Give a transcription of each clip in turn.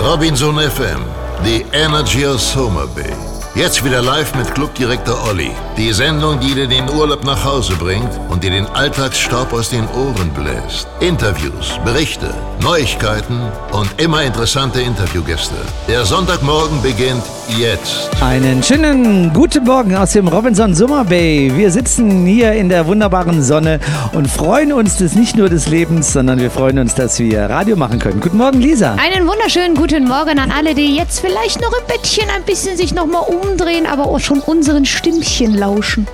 Robinson FM, the energy of Summer Bay. Jetzt wieder live mit Clubdirektor Olli. Die Sendung, die dir den Urlaub nach Hause bringt und dir den Alltagsstaub aus den Ohren bläst. Interviews, Berichte, Neuigkeiten und immer interessante Interviewgäste. Der Sonntagmorgen beginnt jetzt. Einen schönen guten Morgen aus dem Robinson Summer Bay. Wir sitzen hier in der wunderbaren Sonne und freuen uns des nicht nur des Lebens, sondern wir freuen uns, dass wir Radio machen können. Guten Morgen, Lisa. Einen wunderschönen guten Morgen an alle, die jetzt vielleicht noch im Bettchen ein bisschen sich nochmal umdrehen, aber auch schon unseren Stimmchen lauschen.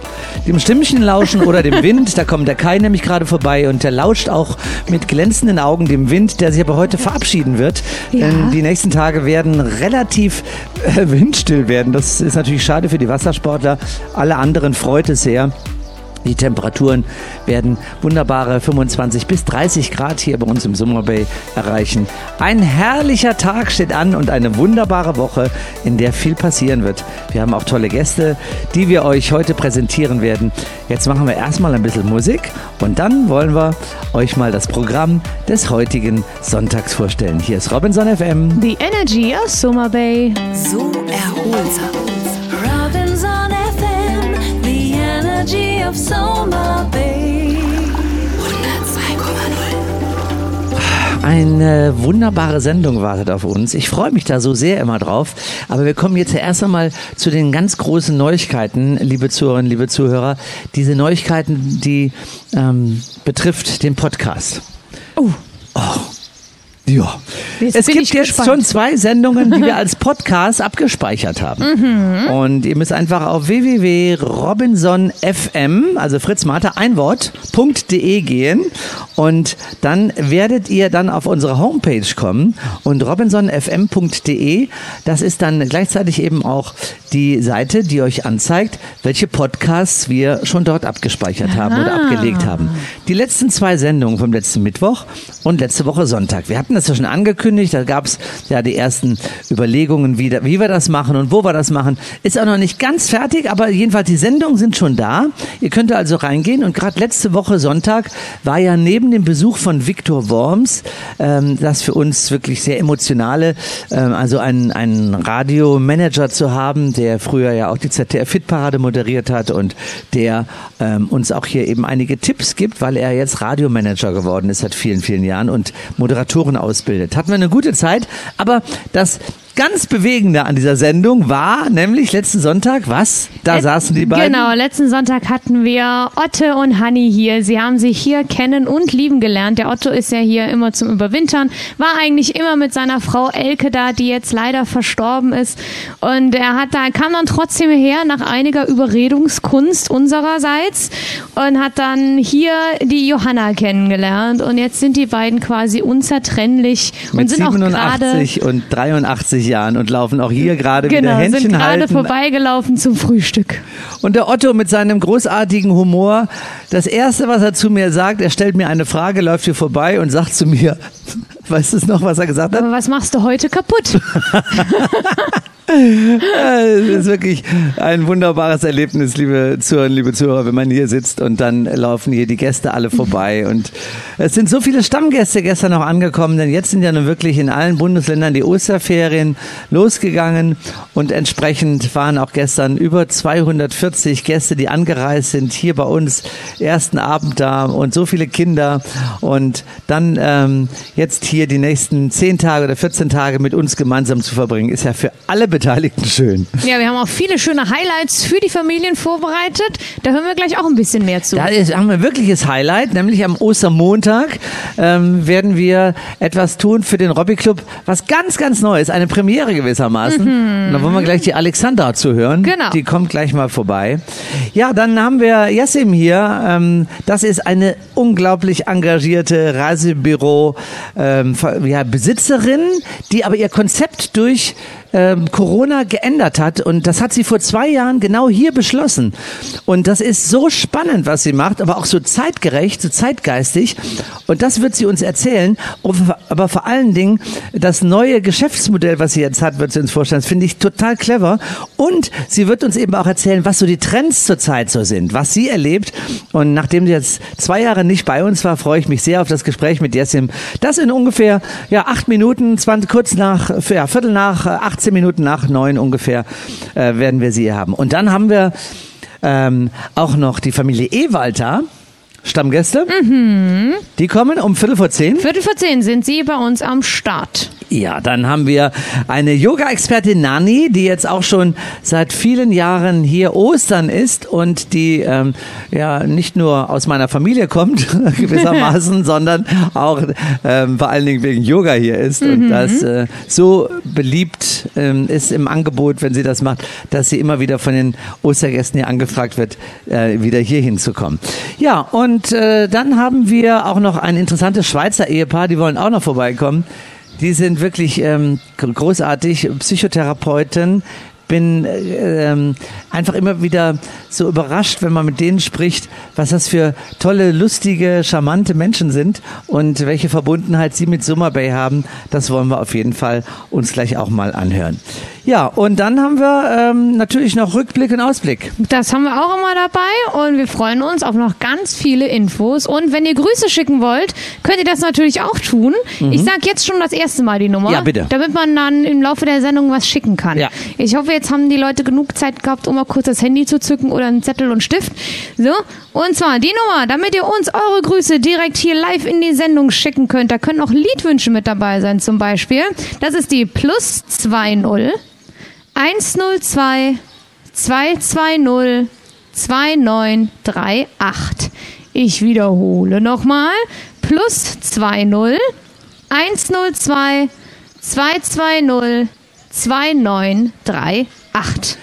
Dem Stimmchen lauschen oder dem Wind. Da kommt der Kai nämlich gerade vorbei und der lauscht auch mit glänzenden Augen dem Wind, der sich aber heute verabschieden wird. Ja. Denn die nächsten Tage werden relativ äh, windstill werden. Das ist natürlich schade für die Wassersportler. Alle anderen freut es sehr. Die Temperaturen werden wunderbare 25 bis 30 Grad hier bei uns im Summer Bay erreichen. Ein herrlicher Tag steht an und eine wunderbare Woche, in der viel passieren wird. Wir haben auch tolle Gäste, die wir euch heute präsentieren werden. Jetzt machen wir erstmal ein bisschen Musik und dann wollen wir euch mal das Programm des heutigen Sonntags vorstellen. Hier ist Robinson FM. The Energy of Summer Bay. So erholsam. Robinson FM, energy of Summer Bay. 102,0. Eine wunderbare Sendung wartet auf uns. Ich freue mich da so sehr immer drauf. Aber wir kommen jetzt erst einmal zu den ganz großen Neuigkeiten, liebe Zuhörerinnen, liebe Zuhörer. Diese Neuigkeiten, die ähm, betrifft den Podcast. Oh, Ja. Jetzt es gibt jetzt gespannt. schon zwei Sendungen, die wir als Podcast abgespeichert haben. Mhm. Und ihr müsst einfach auf www.robinsonfm, also Fritz Martha, ein Wort.de gehen und dann werdet ihr dann auf unsere Homepage kommen und robinsonfm.de, das ist dann gleichzeitig eben auch die Seite, die euch anzeigt, welche Podcasts wir schon dort abgespeichert haben oder abgelegt haben. Die letzten zwei Sendungen vom letzten Mittwoch und letzte Woche Sonntag. Wir hatten das ja schon angekündigt, da gab es ja die ersten Überlegungen, wie, wie wir das machen und wo wir das machen. Ist auch noch nicht ganz fertig, aber jedenfalls die Sendungen sind schon da. Ihr könnt also reingehen und gerade letzte Woche Sonntag war ja neben dem Besuch von Viktor Worms, ähm, das für uns wirklich sehr emotionale, ähm, also einen, einen Radiomanager zu haben, der früher ja auch die ZDF-Fit-Parade moderiert hat und der ähm, uns auch hier eben einige Tipps gibt, weil er jetzt Radiomanager geworden ist seit vielen, vielen Jahren und Moderatoren ausbildet. Hatten wir eine gute Zeit, aber das ganz Bewegende an dieser Sendung war nämlich letzten Sonntag, was? Da Äh, saßen die beiden. Genau, letzten Sonntag hatten wir Otte und Hanni hier. Sie haben sich hier kennen und lieben gelernt. Der Otto ist ja hier immer zum Überwintern, war eigentlich immer mit seiner Frau Elke da, die jetzt leider verstorben ist. Und er hat da, kam dann trotzdem her nach einiger Überredungskunst unsererseits und hat dann hier die Johanna kennengelernt. Und jetzt sind die beiden quasi unzertrennlich und mit sind auch gerade 87 und 83 Jahren und laufen auch hier gerade wieder Genau, Händchen sind gerade vorbeigelaufen zum Frühstück. Und der Otto mit seinem großartigen Humor, das erste, was er zu mir sagt, er stellt mir eine Frage, läuft hier vorbei und sagt zu mir, weißt du noch, was er gesagt hat? Aber was machst du heute kaputt? Es ist wirklich ein wunderbares Erlebnis, liebe Zuhörer, liebe Zuhörer, wenn man hier sitzt und dann laufen hier die Gäste alle vorbei. Und es sind so viele Stammgäste gestern noch angekommen, denn jetzt sind ja nun wirklich in allen Bundesländern die Osterferien losgegangen. Und entsprechend waren auch gestern über 240 Gäste, die angereist sind, hier bei uns ersten Abend da. Und so viele Kinder. Und dann ähm, jetzt hier die nächsten 10 Tage oder 14 Tage mit uns gemeinsam zu verbringen, ist ja für alle Beteiligten schön. Ja, wir haben auch viele schöne Highlights für die Familien vorbereitet. Da hören wir gleich auch ein bisschen mehr zu. Da ist, haben wir ein wirkliches Highlight, nämlich am Ostermontag ähm, werden wir etwas tun für den Robby Club, was ganz, ganz neu ist, eine Premiere gewissermaßen. Und da wollen wir gleich die Alexandra zuhören. Genau. Die kommt gleich mal vorbei. Ja, dann haben wir Yassim hier. Ähm, das ist eine unglaublich engagierte Reisebüro ähm, ja, Besitzerin, die aber ihr Konzept durch ähm, Corona geändert hat. Und das hat sie vor zwei Jahren genau hier beschlossen. Und das ist so spannend, was sie macht, aber auch so zeitgerecht, so zeitgeistig. Und das wird sie uns erzählen. Aber vor allen Dingen das neue Geschäftsmodell, was sie jetzt hat, wird sie uns vorstellen. Das finde ich total clever. Und sie wird uns eben auch erzählen, was so die Trends zurzeit so sind, was sie erlebt. Und nachdem sie jetzt zwei Jahre nicht bei uns war, freue ich mich sehr auf das Gespräch mit Jessim. Das in ungefähr ja, acht Minuten, 20, kurz nach, ja, Viertel nach, 18 Minuten nach neun ungefähr äh, werden wir sie hier haben. Und dann haben wir ähm, auch noch die Familie Ewalter. Stammgäste. Mhm. Die kommen um Viertel vor zehn. Viertel vor zehn sind Sie bei uns am Start. Ja, dann haben wir eine Yoga-Expertin Nani, die jetzt auch schon seit vielen Jahren hier Ostern ist und die ähm, ja nicht nur aus meiner Familie kommt gewissermaßen, sondern auch ähm, vor allen Dingen wegen Yoga hier ist mhm. und das äh, so beliebt ähm, ist im Angebot, wenn sie das macht, dass sie immer wieder von den Ostergästen hier angefragt wird, äh, wieder hier hinzukommen. Ja, und äh, dann haben wir auch noch ein interessantes Schweizer Ehepaar, die wollen auch noch vorbeikommen. Die sind wirklich ähm, großartig, Psychotherapeuten. Bin äh, ähm, einfach immer wieder so überrascht, wenn man mit denen spricht, was das für tolle, lustige, charmante Menschen sind und welche Verbundenheit sie mit Summer Bay haben. Das wollen wir auf jeden Fall uns gleich auch mal anhören. Ja, und dann haben wir ähm, natürlich noch Rückblick und Ausblick. Das haben wir auch immer dabei und wir freuen uns auf noch ganz viele Infos. Und wenn ihr Grüße schicken wollt, könnt ihr das natürlich auch tun. Mhm. Ich sage jetzt schon das erste Mal die Nummer. Ja, bitte. Damit man dann im Laufe der Sendung was schicken kann. Ja. Ich hoffe, jetzt haben die Leute genug Zeit gehabt, um mal kurz das Handy zu zücken oder einen Zettel und Stift. So, und zwar die Nummer, damit ihr uns eure Grüße direkt hier live in die Sendung schicken könnt. Da können auch Liedwünsche mit dabei sein zum Beispiel. Das ist die plus 20 102 220 2938. Ich wiederhole nochmal. Plus 20 102 220 2938.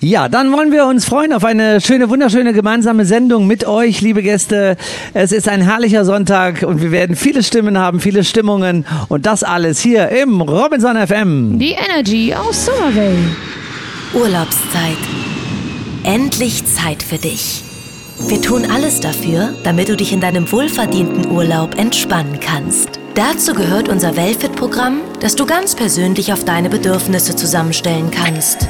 Ja, dann wollen wir uns freuen auf eine schöne, wunderschöne gemeinsame Sendung mit euch, liebe Gäste. Es ist ein herrlicher Sonntag und wir werden viele Stimmen haben, viele Stimmungen und das alles hier im Robinson FM. Die Energy aus Summer Bay. Urlaubszeit. Endlich Zeit für dich. Wir tun alles dafür, damit du dich in deinem wohlverdienten Urlaub entspannen kannst. Dazu gehört unser Wellfit-Programm, das du ganz persönlich auf deine Bedürfnisse zusammenstellen kannst.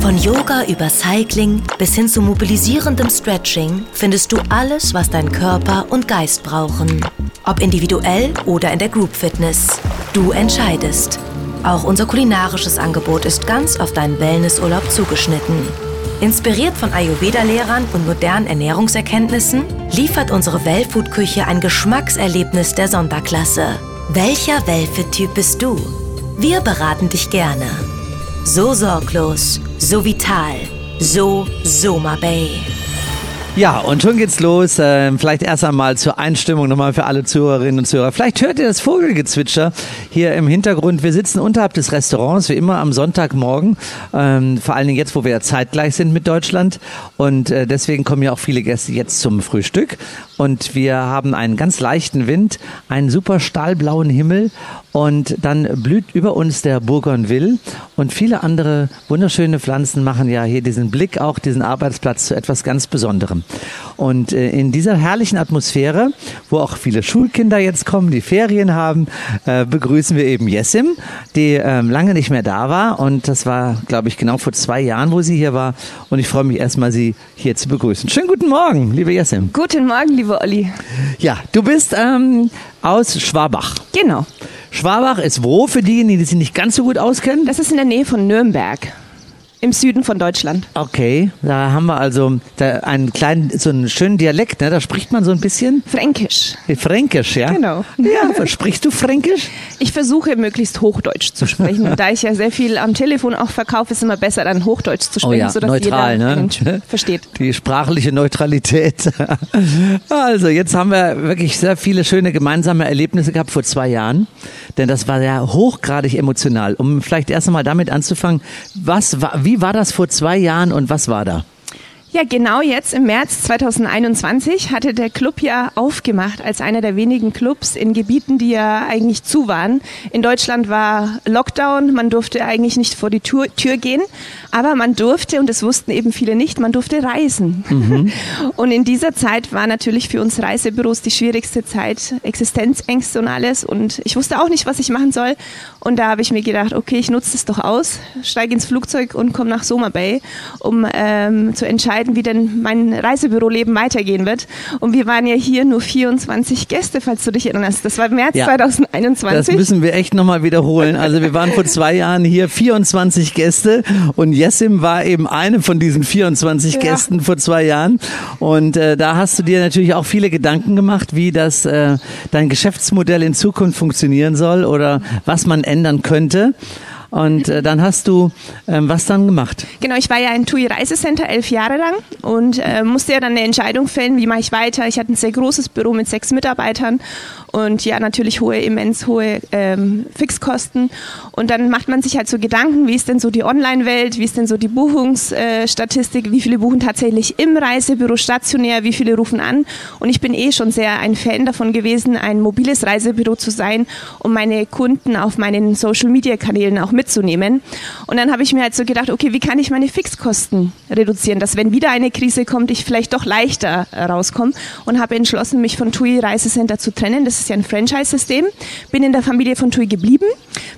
Von Yoga über Cycling bis hin zu mobilisierendem Stretching findest du alles, was dein Körper und Geist brauchen. Ob individuell oder in der Group Fitness. Du entscheidest. Auch unser kulinarisches Angebot ist ganz auf deinen Wellnessurlaub zugeschnitten. Inspiriert von Ayurveda-Lehrern und modernen Ernährungserkenntnissen liefert unsere Wellfood-Küche ein Geschmackserlebnis der Sonderklasse. Welcher Wellfit-Typ bist du? Wir beraten dich gerne. So sorglos, so vital, so Soma Bay. Ja, und schon geht's los. Ähm, vielleicht erst einmal zur Einstimmung nochmal für alle Zuhörerinnen und Zuhörer. Vielleicht hört ihr das Vogelgezwitscher hier im Hintergrund. Wir sitzen unterhalb des Restaurants, wie immer am Sonntagmorgen. Ähm, vor allen Dingen jetzt, wo wir ja zeitgleich sind mit Deutschland. Und äh, deswegen kommen ja auch viele Gäste jetzt zum Frühstück. Und wir haben einen ganz leichten Wind, einen super stahlblauen Himmel. Und dann blüht über uns der Bougainville. Und viele andere wunderschöne Pflanzen machen ja hier diesen Blick, auch diesen Arbeitsplatz zu etwas ganz Besonderem. Und äh, in dieser herrlichen Atmosphäre, wo auch viele Schulkinder jetzt kommen, die Ferien haben, äh, begrüßen wir eben Jessim, die ähm, lange nicht mehr da war. Und das war, glaube ich, genau vor zwei Jahren, wo sie hier war. Und ich freue mich erstmal, sie hier zu begrüßen. Schönen guten Morgen, liebe Jessim. Guten Morgen, liebe Olli. Ja, du bist ähm, aus Schwabach. Genau. Schwabach ist wo für diejenigen, die sich nicht ganz so gut auskennen? Das ist in der Nähe von Nürnberg. Im Süden von Deutschland. Okay, da haben wir also einen kleinen, so einen schönen Dialekt, ne? Da spricht man so ein bisschen Fränkisch. Fränkisch, ja? Genau. Ja, sprichst du Fränkisch? Ich versuche möglichst Hochdeutsch zu sprechen. Und da ich ja sehr viel am Telefon auch verkaufe, ist es immer besser, dann Hochdeutsch zu sprechen, Oh ja, sodass neutral, jeder ne? Versteht. Die sprachliche Neutralität. Also, jetzt haben wir wirklich sehr viele schöne gemeinsame Erlebnisse gehabt vor zwei Jahren. Denn das war ja hochgradig emotional. Um vielleicht erst einmal damit anzufangen, was war, wie war das vor zwei Jahren und was war da? Ja, genau jetzt im März 2021 hatte der Club ja aufgemacht als einer der wenigen Clubs in Gebieten, die ja eigentlich zu waren. In Deutschland war Lockdown, man durfte eigentlich nicht vor die Tür, Tür gehen, aber man durfte, und das wussten eben viele nicht, man durfte reisen. Mhm. Und in dieser Zeit war natürlich für uns Reisebüros die schwierigste Zeit, Existenzängste und alles. Und ich wusste auch nicht, was ich machen soll. Und da habe ich mir gedacht, okay, ich nutze es doch aus, steige ins Flugzeug und komme nach Soma Bay, um ähm, zu entscheiden, entscheiden, wie denn mein Reisebüroleben weitergehen wird. Und wir waren ja hier nur 24 Gäste, falls du dich erinnerst. Das war März ja, 2021. Das müssen wir echt nochmal wiederholen. Also wir waren vor zwei Jahren hier 24 Gäste und Jessim war eben eine von diesen 24 ja. Gästen vor zwei Jahren. Und äh, da hast du dir natürlich auch viele Gedanken gemacht, wie das äh, dein Geschäftsmodell in Zukunft funktionieren soll oder was man ändern könnte. Und äh, dann hast du ähm, was dann gemacht? Genau, ich war ja in TUI Reisecenter elf Jahre lang und äh, musste ja dann eine Entscheidung fällen, wie mache ich weiter. Ich hatte ein sehr großes Büro mit sechs Mitarbeitern und ja, natürlich hohe, immens hohe ähm, Fixkosten. Und dann macht man sich halt so Gedanken, wie ist denn so die Online-Welt, wie ist denn so die Buchungsstatistik, wie viele buchen tatsächlich im Reisebüro stationär, wie viele rufen an. Und ich bin eh schon sehr ein Fan davon gewesen, ein mobiles Reisebüro zu sein, um meine Kunden auf meinen Social-Media-Kanälen auch mitzunehmen. Und dann habe ich mir halt so gedacht, okay, wie kann ich meine Fixkosten reduzieren, dass wenn wieder eine Krise kommt, ich vielleicht doch leichter rauskomme und habe entschlossen, mich von TUI Reisecenter zu trennen. Das ist ja ein Franchise-System. Bin in der Familie von TUI geblieben,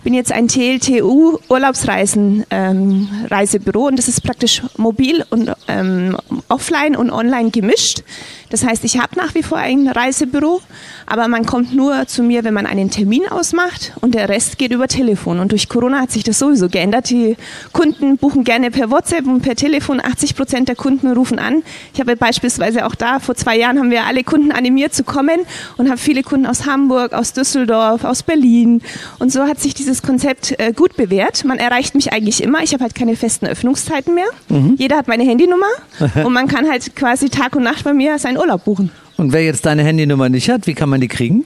bin jetzt ein TLTU Urlaubsreisen ähm, Reisebüro und das ist praktisch mobil und ähm, offline und online gemischt. Das heißt, ich habe nach wie vor ein Reisebüro, aber man kommt nur zu mir, wenn man einen Termin ausmacht und der Rest geht über Telefon. Und durch Corona hat sich das sowieso geändert. Die Kunden buchen gerne per WhatsApp und per Telefon. 80 Prozent der Kunden rufen an. Ich habe beispielsweise auch da, vor zwei Jahren haben wir alle Kunden animiert zu kommen und habe viele Kunden aus Hamburg, aus Düsseldorf, aus Berlin. Und so hat sich dieses Konzept äh, gut bewährt. Man erreicht mich eigentlich immer. Ich habe halt keine festen Öffnungszeiten mehr. Mhm. Jeder hat meine Handynummer und man kann halt quasi Tag und Nacht bei mir sein Urlaub buchen. Und wer jetzt deine Handynummer nicht hat, wie kann man die kriegen?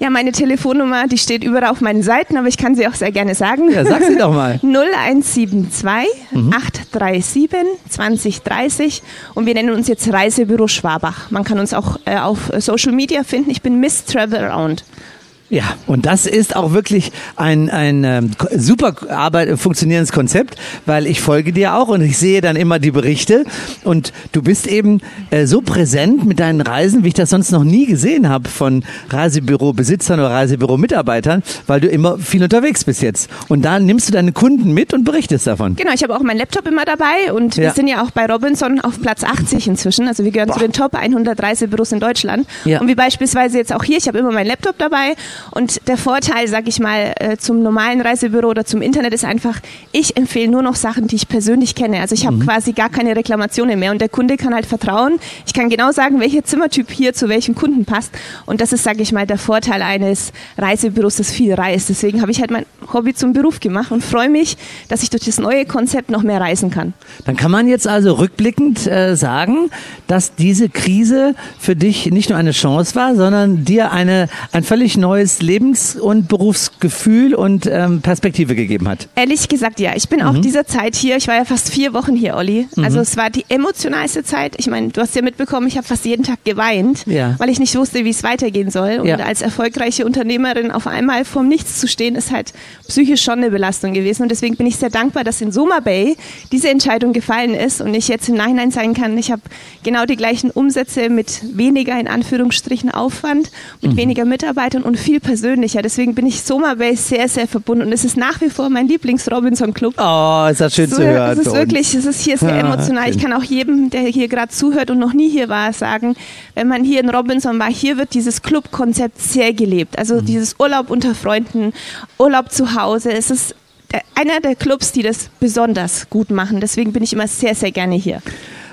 Ja, meine Telefonnummer, die steht überall auf meinen Seiten, aber ich kann sie auch sehr gerne sagen. Ja, sag sie doch mal. 0172 mhm. 837 2030 und wir nennen uns jetzt Reisebüro Schwabach. Man kann uns auch äh, auf Social Media finden. Ich bin Miss Travel Around. Ja, und das ist auch wirklich ein, ein ähm, super Arbeit, funktionierendes Konzept, weil ich folge dir auch und ich sehe dann immer die Berichte und du bist eben äh, so präsent mit deinen Reisen, wie ich das sonst noch nie gesehen habe von Reisebüro-Besitzern oder Reisebüro-Mitarbeitern, weil du immer viel unterwegs bist jetzt. Und da nimmst du deine Kunden mit und berichtest davon. Genau, ich habe auch meinen Laptop immer dabei und ja. wir sind ja auch bei Robinson auf Platz 80 inzwischen. Also wir gehören Boah. zu den Top 100 Reisebüros in Deutschland. Ja. Und wie beispielsweise jetzt auch hier, ich habe immer meinen Laptop dabei und der Vorteil, sag ich mal, äh, zum normalen Reisebüro oder zum Internet ist einfach, ich empfehle nur noch Sachen, die ich persönlich kenne. Also ich habe mhm. quasi gar keine Reklamationen mehr und der Kunde kann halt vertrauen. Ich kann genau sagen, welcher Zimmertyp hier zu welchem Kunden passt. Und das ist, sag ich mal, der Vorteil eines Reisebüros, das viel reist. Deswegen habe ich halt mein Hobby zum Beruf gemacht und freue mich, dass ich durch das neue Konzept noch mehr reisen kann. Dann kann man jetzt also rückblickend äh, sagen, dass diese Krise für dich nicht nur eine Chance war, sondern dir eine, ein völlig neues neues Lebens- und Berufsgefühl und ähm, Perspektive gegeben hat? Ehrlich gesagt, ja. Ich bin mhm. auch dieser Zeit hier. Ich war ja fast vier Wochen hier, Olli. Mhm. Also es war die emotionalste Zeit. Ich meine, du hast ja mitbekommen, ich habe fast jeden Tag geweint, ja. weil ich nicht wusste, wie es weitergehen soll. Und ja. als erfolgreiche Unternehmerin auf einmal vorm Nichts zu stehen, ist halt psychisch schon eine Belastung gewesen. Und deswegen bin ich sehr dankbar, dass in Soma Bay diese Entscheidung gefallen ist und ich jetzt im Nachhinein sagen kann, ich habe genau die gleichen Umsätze mit weniger in Anführungsstrichen Aufwand, mit mhm. weniger Mitarbeitern und viel persönlicher. Deswegen bin ich Soma Bay sehr, sehr verbunden. Und es ist nach wie vor mein Lieblings-Robinson-Club. Oh, ist das schön so, zu hören. Es ist wirklich, es ist hier sehr ah, emotional. Ich kann auch jedem, der hier gerade zuhört und noch nie hier war, sagen, wenn man hier in Robinson war, hier wird dieses Club-Konzept sehr gelebt. Also mhm. dieses Urlaub unter Freunden, Urlaub zu Hause. Es ist einer der Clubs, die das besonders gut machen. Deswegen bin ich immer sehr, sehr gerne hier.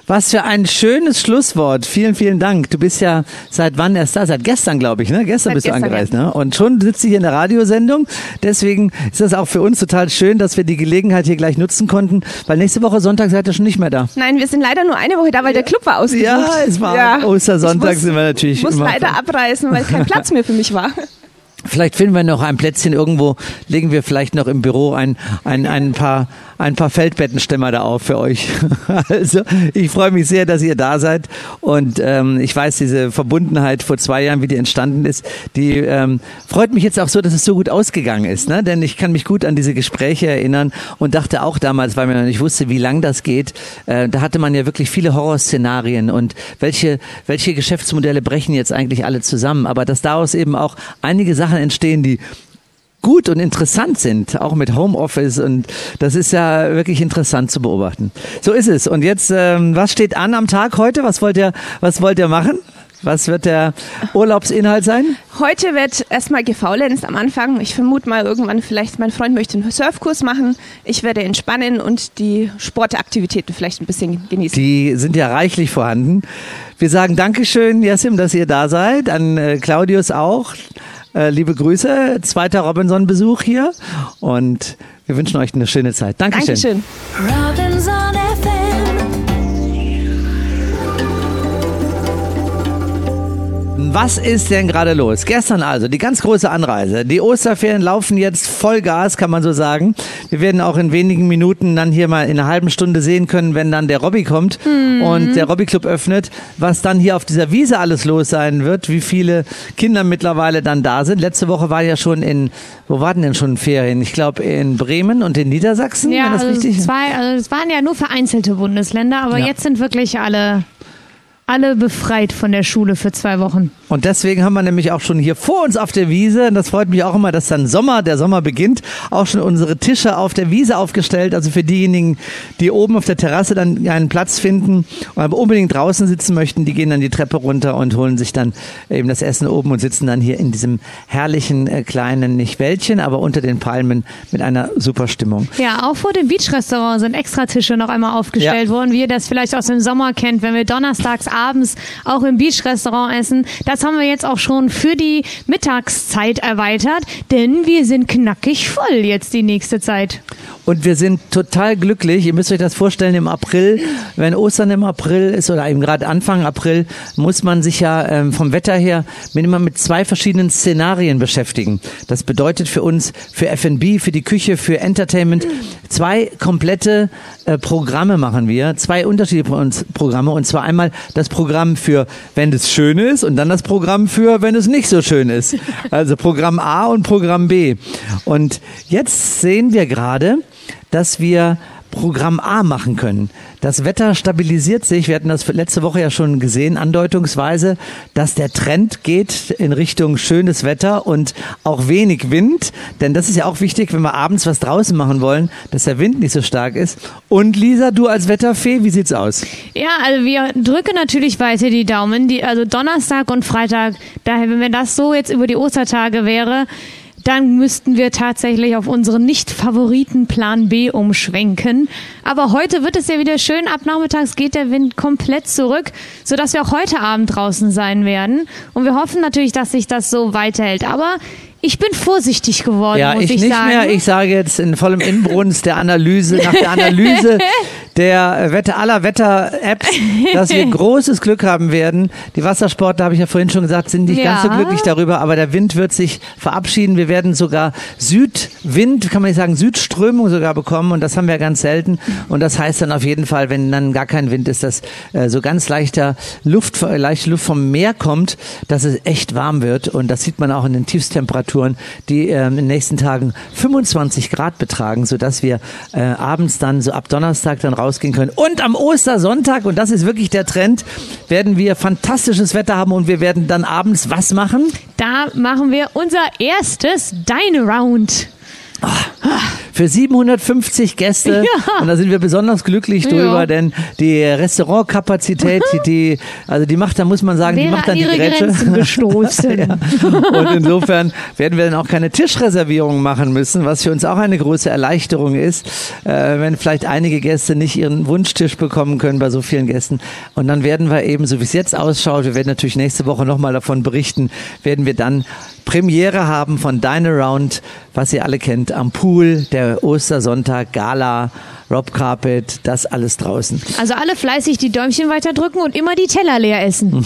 Was für ein schönes Schlusswort. Vielen, vielen Dank. Du bist ja seit wann erst da? Seit gestern, glaube ich, ne? Gestern seit bist gestern, du angereist, ja. ne? Und schon sitzt du hier in der Radiosendung. Deswegen ist das auch für uns total schön, dass wir die Gelegenheit hier gleich nutzen konnten, weil nächste Woche Sonntag seid ihr schon nicht mehr da. Nein, wir sind leider nur eine Woche da, weil der Club war ausgebucht. Ja, es war ja. Ostersonntag muss, sind wir natürlich. Ich muss leider abreisen, weil kein Platz mehr für mich war. Vielleicht finden wir noch ein Plätzchen irgendwo, legen wir vielleicht noch im Büro ein, ein, ein paar, ein paar Feldbettenstämmer da auf für euch. Also, ich freue mich sehr, dass ihr da seid und ähm, ich weiß, diese Verbundenheit vor zwei Jahren, wie die entstanden ist, die ähm, freut mich jetzt auch so, dass es so gut ausgegangen ist, ne? Denn ich kann mich gut an diese Gespräche erinnern und dachte auch damals, weil man noch nicht wusste, wie lang das geht, äh, da hatte man ja wirklich viele Horrorszenarien und welche, welche Geschäftsmodelle brechen jetzt eigentlich alle zusammen, aber dass daraus eben auch einige Sachen entstehen, die gut und interessant sind, auch mit Homeoffice und das ist ja wirklich interessant zu beobachten. So ist es. Und jetzt, ähm, was steht an am Tag heute? Was wollt ihr, was wollt ihr machen? Was wird der Urlaubsinhalt sein? Heute wird erstmal gefaulenzt am Anfang. Ich vermute mal irgendwann vielleicht, mein Freund möchte einen Surfkurs machen. Ich werde entspannen und die Sportaktivitäten vielleicht ein bisschen genießen. Die sind ja reichlich vorhanden. Wir sagen Dankeschön, Jassim, dass ihr da seid. An äh, Claudius auch. Äh, liebe Grüße. Zweiter Robinson-Besuch hier. Und wir wünschen euch eine schöne Zeit. Dankeschön. Dankeschön. Robinson Was ist denn gerade los? Gestern also die ganz große Anreise. Die Osterferien laufen jetzt Vollgas, kann man so sagen. Wir werden auch in wenigen Minuten dann hier mal in einer halben Stunde sehen können, wenn dann der Robby kommt und der Robby Club öffnet, was dann hier auf dieser Wiese alles los sein wird, wie viele Kinder mittlerweile dann da sind. Letzte Woche war ja schon in, wo waren denn schon Ferien? Ich glaube in Bremen und in Niedersachsen, Ja, das also richtig zwei, also es waren ja nur vereinzelte Bundesländer, aber Ja. jetzt sind wirklich alle, alle befreit von der Schule für zwei Wochen. Und deswegen haben wir nämlich auch schon hier vor uns auf der Wiese, und das freut mich auch immer, dass dann Sommer, der Sommer beginnt, auch schon unsere Tische auf der Wiese aufgestellt. Also für diejenigen, die oben auf der Terrasse dann einen Platz finden und aber unbedingt draußen sitzen möchten, die gehen dann die Treppe runter und holen sich dann eben das Essen oben und sitzen dann hier in diesem herrlichen äh, kleinen, nicht Wäldchen, aber unter den Palmen mit einer super Stimmung. Ja, auch vor dem Beach-Restaurant sind extra Tische noch einmal aufgestellt Ja. worden, wie ihr das vielleicht aus dem Sommer kennt, wenn wir donnerstags abends auch im Beach-Restaurant essen. Das haben wir jetzt auch schon für die Mittagszeit erweitert, denn wir sind knackig voll jetzt die nächste Zeit. Und wir sind total glücklich. Ihr müsst euch das vorstellen, im April, wenn Ostern im April ist oder eben gerade Anfang April, muss man sich ja ähm, vom Wetter her mit immer mit zwei verschiedenen Szenarien beschäftigen. Das bedeutet für uns, für F&B, für die Küche, für Entertainment, zwei komplette äh, Programme machen wir, zwei unterschiedliche Pro- Programme. Und zwar einmal das Programm für, wenn es schön ist und dann das Programm für, wenn es nicht so schön ist. Also Programm A und Programm B. Und jetzt sehen wir gerade, dass wir Programm A machen können. Das Wetter stabilisiert sich. Wir hatten das letzte Woche ja schon gesehen, andeutungsweise, dass der Trend geht in Richtung schönes Wetter und auch wenig Wind. Denn das ist ja auch wichtig, wenn wir abends was draußen machen wollen, dass der Wind nicht so stark ist. Und Lisa, du als Wetterfee, wie sieht's aus? Ja, also wir drücken natürlich weiter die Daumen. Die, also Donnerstag und Freitag, daher, wenn das so jetzt über die Ostertage wäre, dann müssten wir tatsächlich auf unseren nicht-Favoriten Plan B umschwenken. Aber heute wird es ja wieder schön. Ab nachmittags geht der Wind komplett zurück, sodass wir auch heute Abend draußen sein werden. Und wir hoffen natürlich, dass sich das so weiterhält. Aber ich bin vorsichtig geworden, Ja, muss ich, ich, nicht sagen. mehr. Ich sage jetzt in vollem Inbrunst der Analyse, nach der Analyse der Wetter, aller Wetter-Apps, dass wir großes Glück haben werden. Die Wassersportler, habe ich ja vorhin schon gesagt, sind nicht ganz so Ja. glücklich darüber, aber der Wind wird sich verabschieden. Wir werden sogar Südwind, kann man nicht sagen, Südströmung sogar bekommen und das haben wir ganz selten. Und das heißt dann auf jeden Fall, wenn dann gar kein Wind ist, dass äh, so ganz leichter Luft, äh, leichte Luft vom Meer kommt, dass es echt warm wird und das sieht man auch in den Tiefstemperaturen, die ähm, in den nächsten Tagen 25 Grad betragen, sodass wir äh, abends dann so ab Donnerstag dann rausgehen können. Und am Ostersonntag, und das ist wirklich der Trend, werden wir fantastisches Wetter haben und wir werden dann abends was machen? Da machen wir unser erstes Dine Round. Für 750 Gäste. Ja. Und da sind wir besonders glücklich drüber, Ja. denn die Restaurantkapazität, die, die, also die macht, da muss man sagen, die Wäre macht dann an die Grätsche. Gestoßen. ja. Und insofern werden wir dann auch keine Tischreservierungen machen müssen, was für uns auch eine große Erleichterung ist, äh, wenn vielleicht einige Gäste nicht ihren Wunschtisch bekommen können bei so vielen Gästen. Und dann werden wir eben, so wie es jetzt ausschaut, wir werden natürlich nächste Woche nochmal davon berichten, werden wir dann Premiere haben von Dine Around, was ihr alle kennt, am Pool, der Ostersonntag, Gala, Rob Carpet, das alles draußen. Also alle fleißig die Däumchen weiter drücken und immer die Teller leer essen.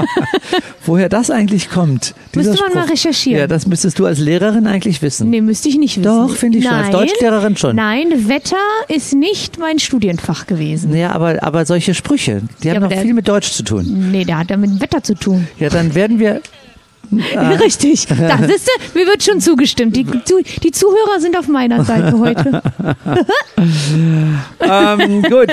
Woher das eigentlich kommt? Müsste man mal Spruch. recherchieren. Ja, das müsstest du als Lehrerin eigentlich wissen. Nee, müsste ich nicht wissen. Doch, finde ich schon. Als Nein. Deutschlehrerin schon. Nein, Wetter ist nicht mein Studienfach gewesen. Ja, aber, aber solche Sprüche, die Ja, haben noch viel mit Deutsch zu tun. Nee, der hat ja mit Wetter zu tun. Ja, dann werden wir. Richtig. Da siehst du, mir wird schon zugestimmt. Die, die Zuhörer sind auf meiner Seite heute. Ähm, gut,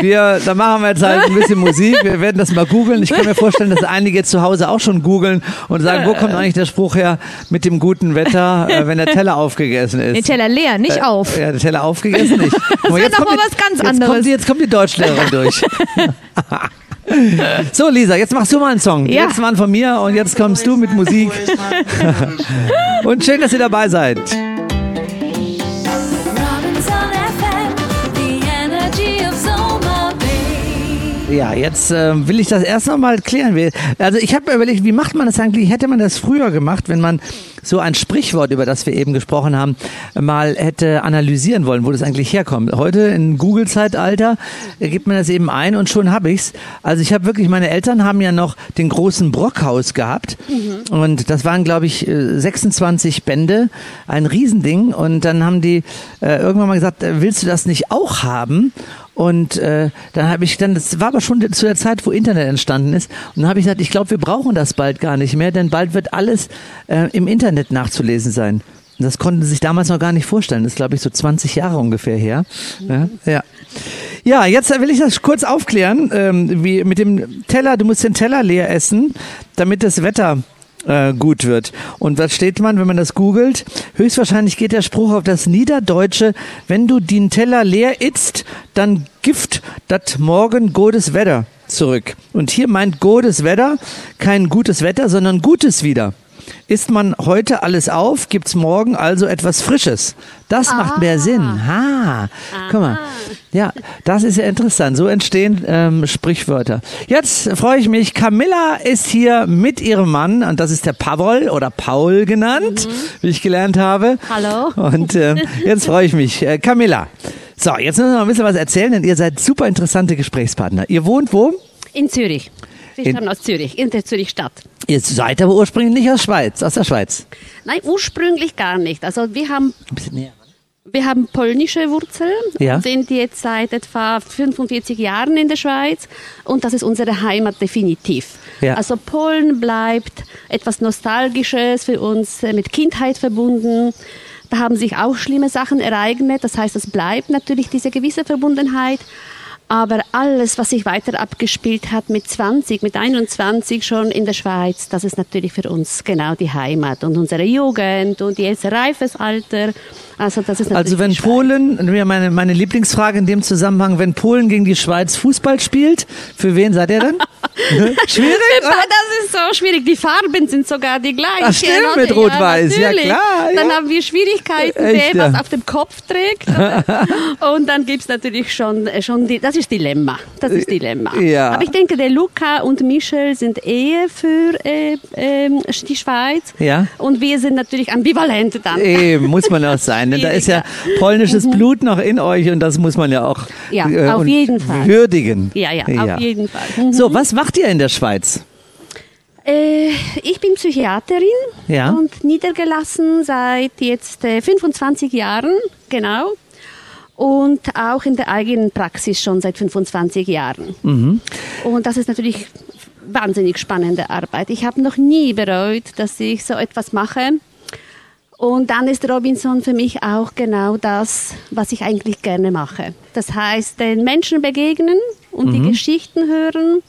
wir, dann machen wir jetzt halt ein bisschen Musik. Wir werden das mal googeln. Ich kann mir vorstellen, dass einige zu Hause auch schon googeln und sagen, wo kommt eigentlich der Spruch her mit dem guten Wetter, äh, wenn der Teller aufgegessen ist. Den Teller leer, nicht auf. Ja, der Teller aufgegessen nicht. Das wird noch mal was ganz jetzt anderes. Kommt, die- jetzt kommt die Deutschlehrerin durch. So, Lisa, jetzt machst du mal einen Song. Ja. letzten waren von mir und jetzt kommst du mit Musik. Und schön, dass ihr dabei seid. Ja, jetzt ähm, will ich das erst noch mal klären. Also ich habe mir überlegt, wie macht man das eigentlich? Hätte man das früher gemacht, wenn man so ein Sprichwort, über das wir eben gesprochen haben, mal hätte analysieren wollen, wo das eigentlich herkommt. Heute in Google-Zeitalter äh, gibt man das eben ein und schon habe ich's. Also ich habe wirklich, meine Eltern haben ja noch den großen Brockhaus gehabt und das waren, glaube ich, äh, 26 Bände, ein Riesending und dann haben die äh, irgendwann mal gesagt, äh, willst du das nicht auch haben? Und äh, dann habe ich dann, das war aber schon zu der Zeit, wo Internet entstanden ist, und dann habe ich gesagt, ich glaube, wir brauchen das bald gar nicht mehr, denn bald wird alles äh, im Internet nachzulesen sein. Und das konnten sie sich damals noch gar nicht vorstellen. Das ist, glaube ich, so 20 Jahre ungefähr her. Ja, ja. ja, jetzt will ich das kurz aufklären, ähm, wie mit dem Teller, du musst den Teller leer essen, damit das Wetter äh, gut wird. Und was steht man, wenn man das googelt? Höchstwahrscheinlich geht der Spruch auf das Niederdeutsche, wenn du den Teller leer itzt, dann gift dat morgen gutes Wetter zurück. Und hier meint gutes Wetter kein gutes Wetter, sondern gutes wieder. Isst man heute alles auf, gibt's morgen also etwas Frisches. Das macht mehr Sinn. Ha, guck mal. Ja, das ist ja interessant. So entstehen ähm, Sprichwörter. Jetzt freue ich mich. Camilla ist hier mit ihrem Mann und das ist der Pavel oder Paul genannt, wie ich gelernt habe. Hallo. Und ähm, jetzt freue ich mich. Äh, Camilla. So, jetzt müssen wir noch ein bisschen was erzählen, denn ihr seid super interessante Gesprächspartner. Ihr wohnt wo? In Zürich. Wir In- stammen aus Zürich, in der Zürich-Stadt. Ihr seid aber ursprünglich nicht aus Schweiz, aus der Schweiz. Nein, ursprünglich gar nicht. Also wir haben, Ein bisschen näher. wir haben polnische Wurzeln Ja. sind jetzt seit etwa 45 Jahren in der Schweiz und das ist unsere Heimat definitiv. Ja. Also Polen bleibt etwas Nostalgisches für uns äh, mit Kindheit verbunden. Da haben sich auch schlimme Sachen ereignet. Das heißt, es bleibt natürlich diese gewisse Verbundenheit. Aber alles, was sich weiter abgespielt hat mit 20, mit 21 schon in der Schweiz, das ist natürlich für uns genau die Heimat und unsere Jugend und jetzt reifes Alter. Also das ist natürlich Also wenn. Polen, ja, meine, meine Lieblingsfrage in dem Zusammenhang, wenn Polen gegen die Schweiz Fußball spielt, für wen seid ihr dann? Schwierig? oder? Das ist so schwierig. Die Farben sind sogar die gleichen. Ach, stimmt, mit Rot-Weiß. Ja, natürlich. klar, Dann ja. haben wir Schwierigkeiten, Echt, wer ja. was auf dem Kopf trägt. Und dann gibt's natürlich schon, schon die, das ist Dilemma. Das ist Dilemma. Ja. Aber ich denke, der Luca und Michel sind eher für äh, ähm, die Schweiz. Ja. Und wir sind natürlich ambivalent dann. Eben, muss man auch sein. Denn da ist ja polnisches Blut noch in euch und das muss man ja auch Mhm. äh, Ja, auf jeden Fall. würdigen. Ja, ja, auf jeden Fall. Mhm. So, was macht ihr in der Schweiz? Äh, ich bin Psychiaterin Ja. und niedergelassen seit jetzt äh, 25 Jahren, genau. Und auch in der eigenen Praxis schon seit 25 Jahren. Mhm. Und das ist natürlich wahnsinnig spannende Arbeit. Ich habe noch nie bereut, dass ich so etwas mache. Und dann ist Robinson für mich auch genau das, was ich eigentlich gerne mache. Das heißt, den Menschen begegnen und die Geschichten hören,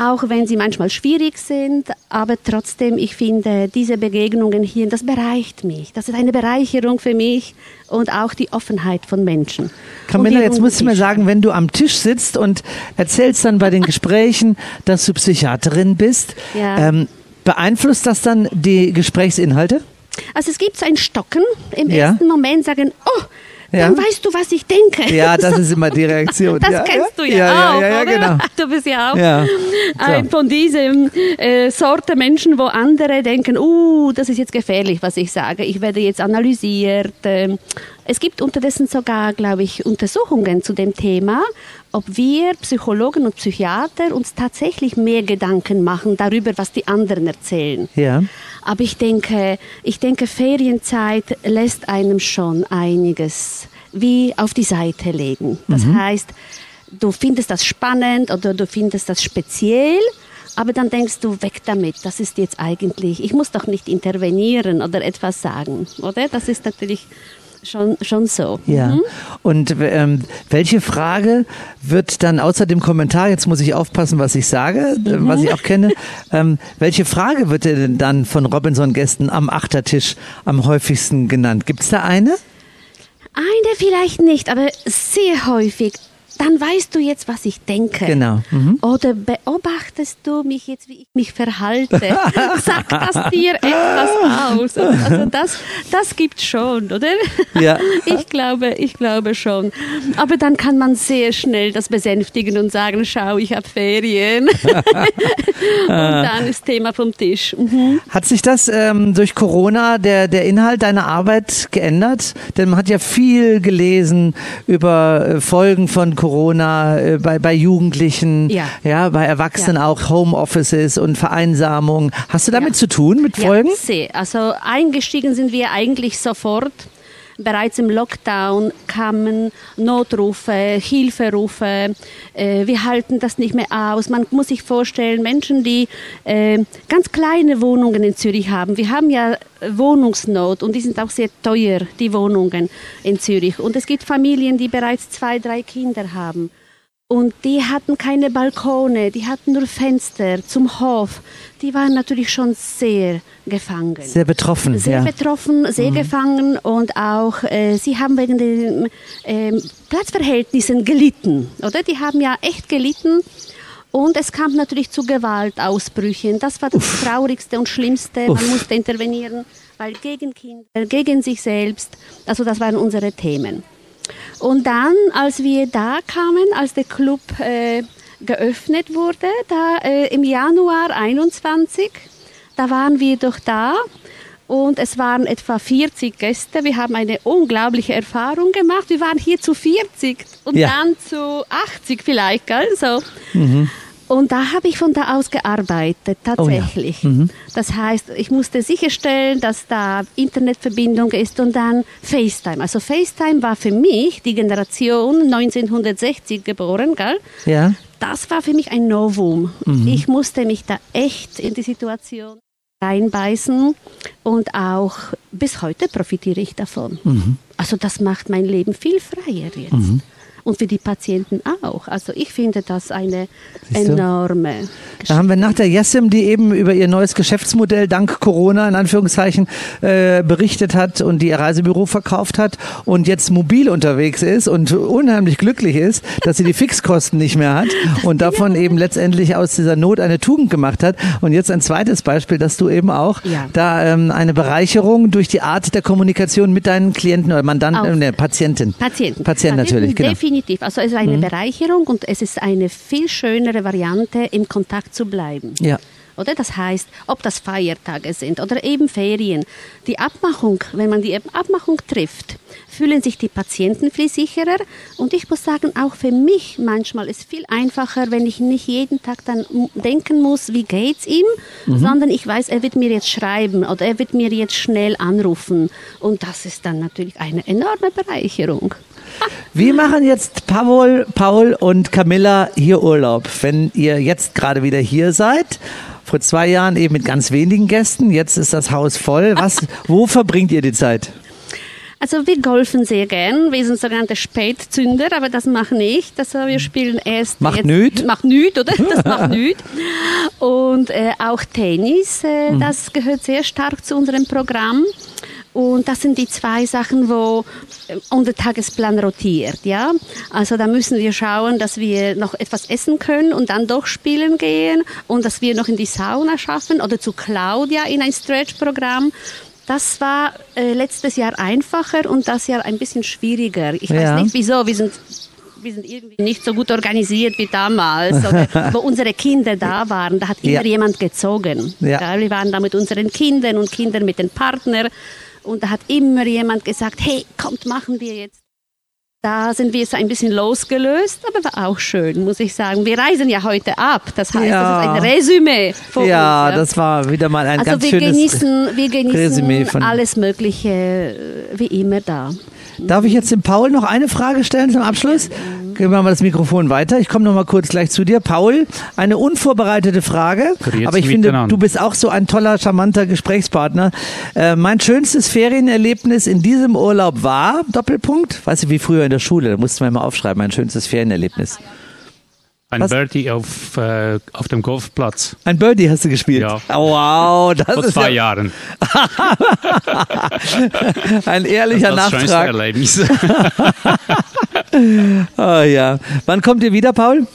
auch wenn sie manchmal schwierig sind, aber trotzdem, ich finde, diese Begegnungen hier, das bereicht mich. Das ist eine Bereicherung für mich und auch die Offenheit von Menschen. Camilla, jetzt musst du mir sagen, wenn du am Tisch sitzt und erzählst dann bei den Gesprächen, dass du Psychiaterin bist, Ja. ähm, beeinflusst das dann die Gesprächsinhalte? Also es gibt so ein Stocken. Im Ja. ersten Moment sagen, oh, Ja. dann weißt du, was ich denke. Ja, das ist immer die Reaktion. Das ja, kennst du ja, auch, Ja, genau. Du bist ja auch ein von diesen äh, Sorte Menschen, wo andere denken, uh, das ist jetzt gefährlich, was ich sage. Ich werde jetzt analysiert. Ähm, Es gibt unterdessen sogar, glaube ich, Untersuchungen zu dem Thema, ob wir Psychologen und Psychiater uns tatsächlich mehr Gedanken machen darüber, was die anderen erzählen. Ja. Aber ich denke, ich denke, Ferienzeit lässt einem schon einiges wie auf die Seite legen. Das heißt, du findest das spannend oder du findest das speziell, aber dann denkst du, weg damit, das ist jetzt eigentlich, ich muss doch nicht intervenieren oder etwas sagen, oder? Das ist natürlich schon, schon so. Ja. Mhm. Und ähm, welche Frage wird dann außer dem Kommentar, jetzt muss ich aufpassen, was ich sage, äh, Mhm. was ich auch kenne, ähm, welche Frage wird denn dann von Robinson-Gästen am Achtertisch am häufigsten genannt? Gibt es da eine? Eine vielleicht nicht, aber sehr häufig. Dann weißt du jetzt, was ich denke. Genau. Mhm. Oder beobachtest du mich jetzt, wie ich mich verhalte? Sagt das dir etwas aus? Also das, das gibt schon, oder? Ja. Ich glaube, ich glaube schon. Aber dann kann man sehr schnell das besänftigen und sagen, schau, ich habe Ferien. und dann ist Thema vom Tisch. Mhm. Hat sich das ähm, durch Corona, der, der Inhalt deiner Arbeit geändert? Denn man hat ja viel gelesen über äh, Folgen von Corona äh, bei, bei Jugendlichen, Ja. ja, bei Erwachsenen Ja. auch Homeoffices und Vereinsamung. Hast du damit Ja. zu tun, mit Folgen? Ja, sehr. Also eingestiegen sind wir eigentlich sofort. Bereits im Lockdown kamen Notrufe, Hilferufe. Äh, wir halten das nicht mehr aus. Man muss sich vorstellen, Menschen, die äh, ganz kleine Wohnungen in Zürich haben. Wir haben ja Wohnungsnot und die sind auch sehr teuer, die Wohnungen in Zürich. Und es gibt Familien, die bereits zwei, drei Kinder haben. Und die hatten keine Balkone, die hatten nur Fenster zum Hof. Die waren natürlich schon sehr gefangen. Sehr betroffen, Sehr ja. betroffen, sehr gefangen und auch äh, sie haben wegen den ähm, Platzverhältnissen gelitten, oder? Die haben ja echt gelitten. Und es kam natürlich zu Gewaltausbrüchen. Das war das Traurigste und Schlimmste. Man Uff. musste intervenieren, weil gegen Kinder, gegen sich selbst. Also das waren unsere Themen. Und dann, als wir da kamen, als der Club äh, geöffnet wurde, da äh, im Januar 21, da waren wir doch da und es waren etwa 40 Gäste. Wir haben eine unglaubliche Erfahrung gemacht. Wir waren hier zu 40 und Ja. dann zu 80 vielleicht, gell? So. Und da habe ich von da aus gearbeitet, tatsächlich. Das heißt, ich musste sicherstellen, dass da Internetverbindung ist und dann FaceTime. Also FaceTime war für mich die Generation 1960 geboren, gell? Ja. Das war für mich ein Novum. Ich musste mich da echt in die Situation reinbeißen und auch bis heute profitiere ich davon. Also das macht mein Leben viel freier jetzt. Und für die Patienten auch. Also ich finde das eine enorme Da haben wir nach der Jessim, die eben über ihr neues Geschäftsmodell dank Corona in Anführungszeichen äh, berichtet hat und die ihr Reisebüro verkauft hat und jetzt mobil unterwegs ist und unheimlich glücklich ist, dass sie die Fixkosten nicht mehr hat und davon eben letztendlich aus dieser Not eine Tugend gemacht hat. Und jetzt ein zweites Beispiel, dass du eben auch Ja. da ähm, eine Bereicherung durch die Art der Kommunikation mit deinen Klienten oder Mandanten, äh, ne, Patienten. Patienten. Patient natürlich, genau. Definitiv. Also es ist eine Bereicherung und es ist eine viel schönere Variante, im Kontakt zu bleiben. Ja. Oder? Das heißt, ob das Feiertage sind oder eben Ferien. Die Abmachung, wenn man die Abmachung trifft, fühlen sich die Patienten viel sicherer. Und ich muss sagen, auch für mich manchmal ist es viel einfacher, wenn ich nicht jeden Tag dann denken muss, wie geht's ihm, sondern ich weiß, er wird mir jetzt schreiben oder er wird mir jetzt schnell anrufen. Und das ist dann natürlich eine enorme Bereicherung. Wie machen jetzt Paul, Paul und Camilla hier Urlaub, wenn ihr jetzt gerade wieder hier seid? Vor zwei Jahren eben mit ganz wenigen Gästen, jetzt ist das Haus voll. Was, wo verbringt ihr die Zeit? Also wir golfen sehr gern. Wir sind sogenannte Spätzünder, aber das machen nicht. Also wir spielen erst Macht nüt. Macht nüt, oder? Das macht nüt. Und äh, auch Tennis, äh, Mhm. das gehört sehr stark zu unserem Programm. Und das sind die zwei Sachen, wo äh, unser Tagesplan rotiert, ja. Also da müssen wir schauen, dass wir noch etwas essen können und dann doch spielen gehen und dass wir noch in die Sauna schaffen oder zu Claudia in ein Stretch-Programm. Das war äh, letztes Jahr einfacher und das Jahr ein bisschen schwieriger. Ich Ja. weiß nicht wieso. Wir sind, wir sind irgendwie nicht so gut organisiert wie damals. Wo unsere Kinder da waren, da hat immer Ja. jemand gezogen. Ja. wir waren da mit unseren Kindern und Kindern mit den Partnern. Und da hat immer jemand gesagt, hey, kommt, machen wir jetzt. Da sind wir so ein bisschen losgelöst, aber war auch schön, muss ich sagen. Wir reisen ja heute ab. Das heißt, Ja. das ist ein Resümee von ja, uns. das war wieder mal ein also ganz wir schönes genießen, wir Resümee genießen von. alles Mögliche äh, wie immer da. Darf ich jetzt dem Paul noch eine Frage stellen zum Abschluss? Geben wir mal das Mikrofon weiter. Ich komme noch mal kurz gleich zu dir. Paul, eine unvorbereitete Frage, aber ich finde, du bist auch so ein toller, charmanter Gesprächspartner. Äh, mein schönstes Ferienerlebnis in diesem Urlaub war, Doppelpunkt, weißt du, wie früher in der Schule, da mussten wir mal aufschreiben, mein schönstes Ferienerlebnis. Ein Was? Birdie auf, äh, auf dem Golfplatz Ein Birdie hast du gespielt. Ja. Oh, wow, das vor ist zwei ja Jahren. ein ehrlicher Das Nachtrag. Erlebnis. Oh ja. Wann kommt ihr wieder, Paul?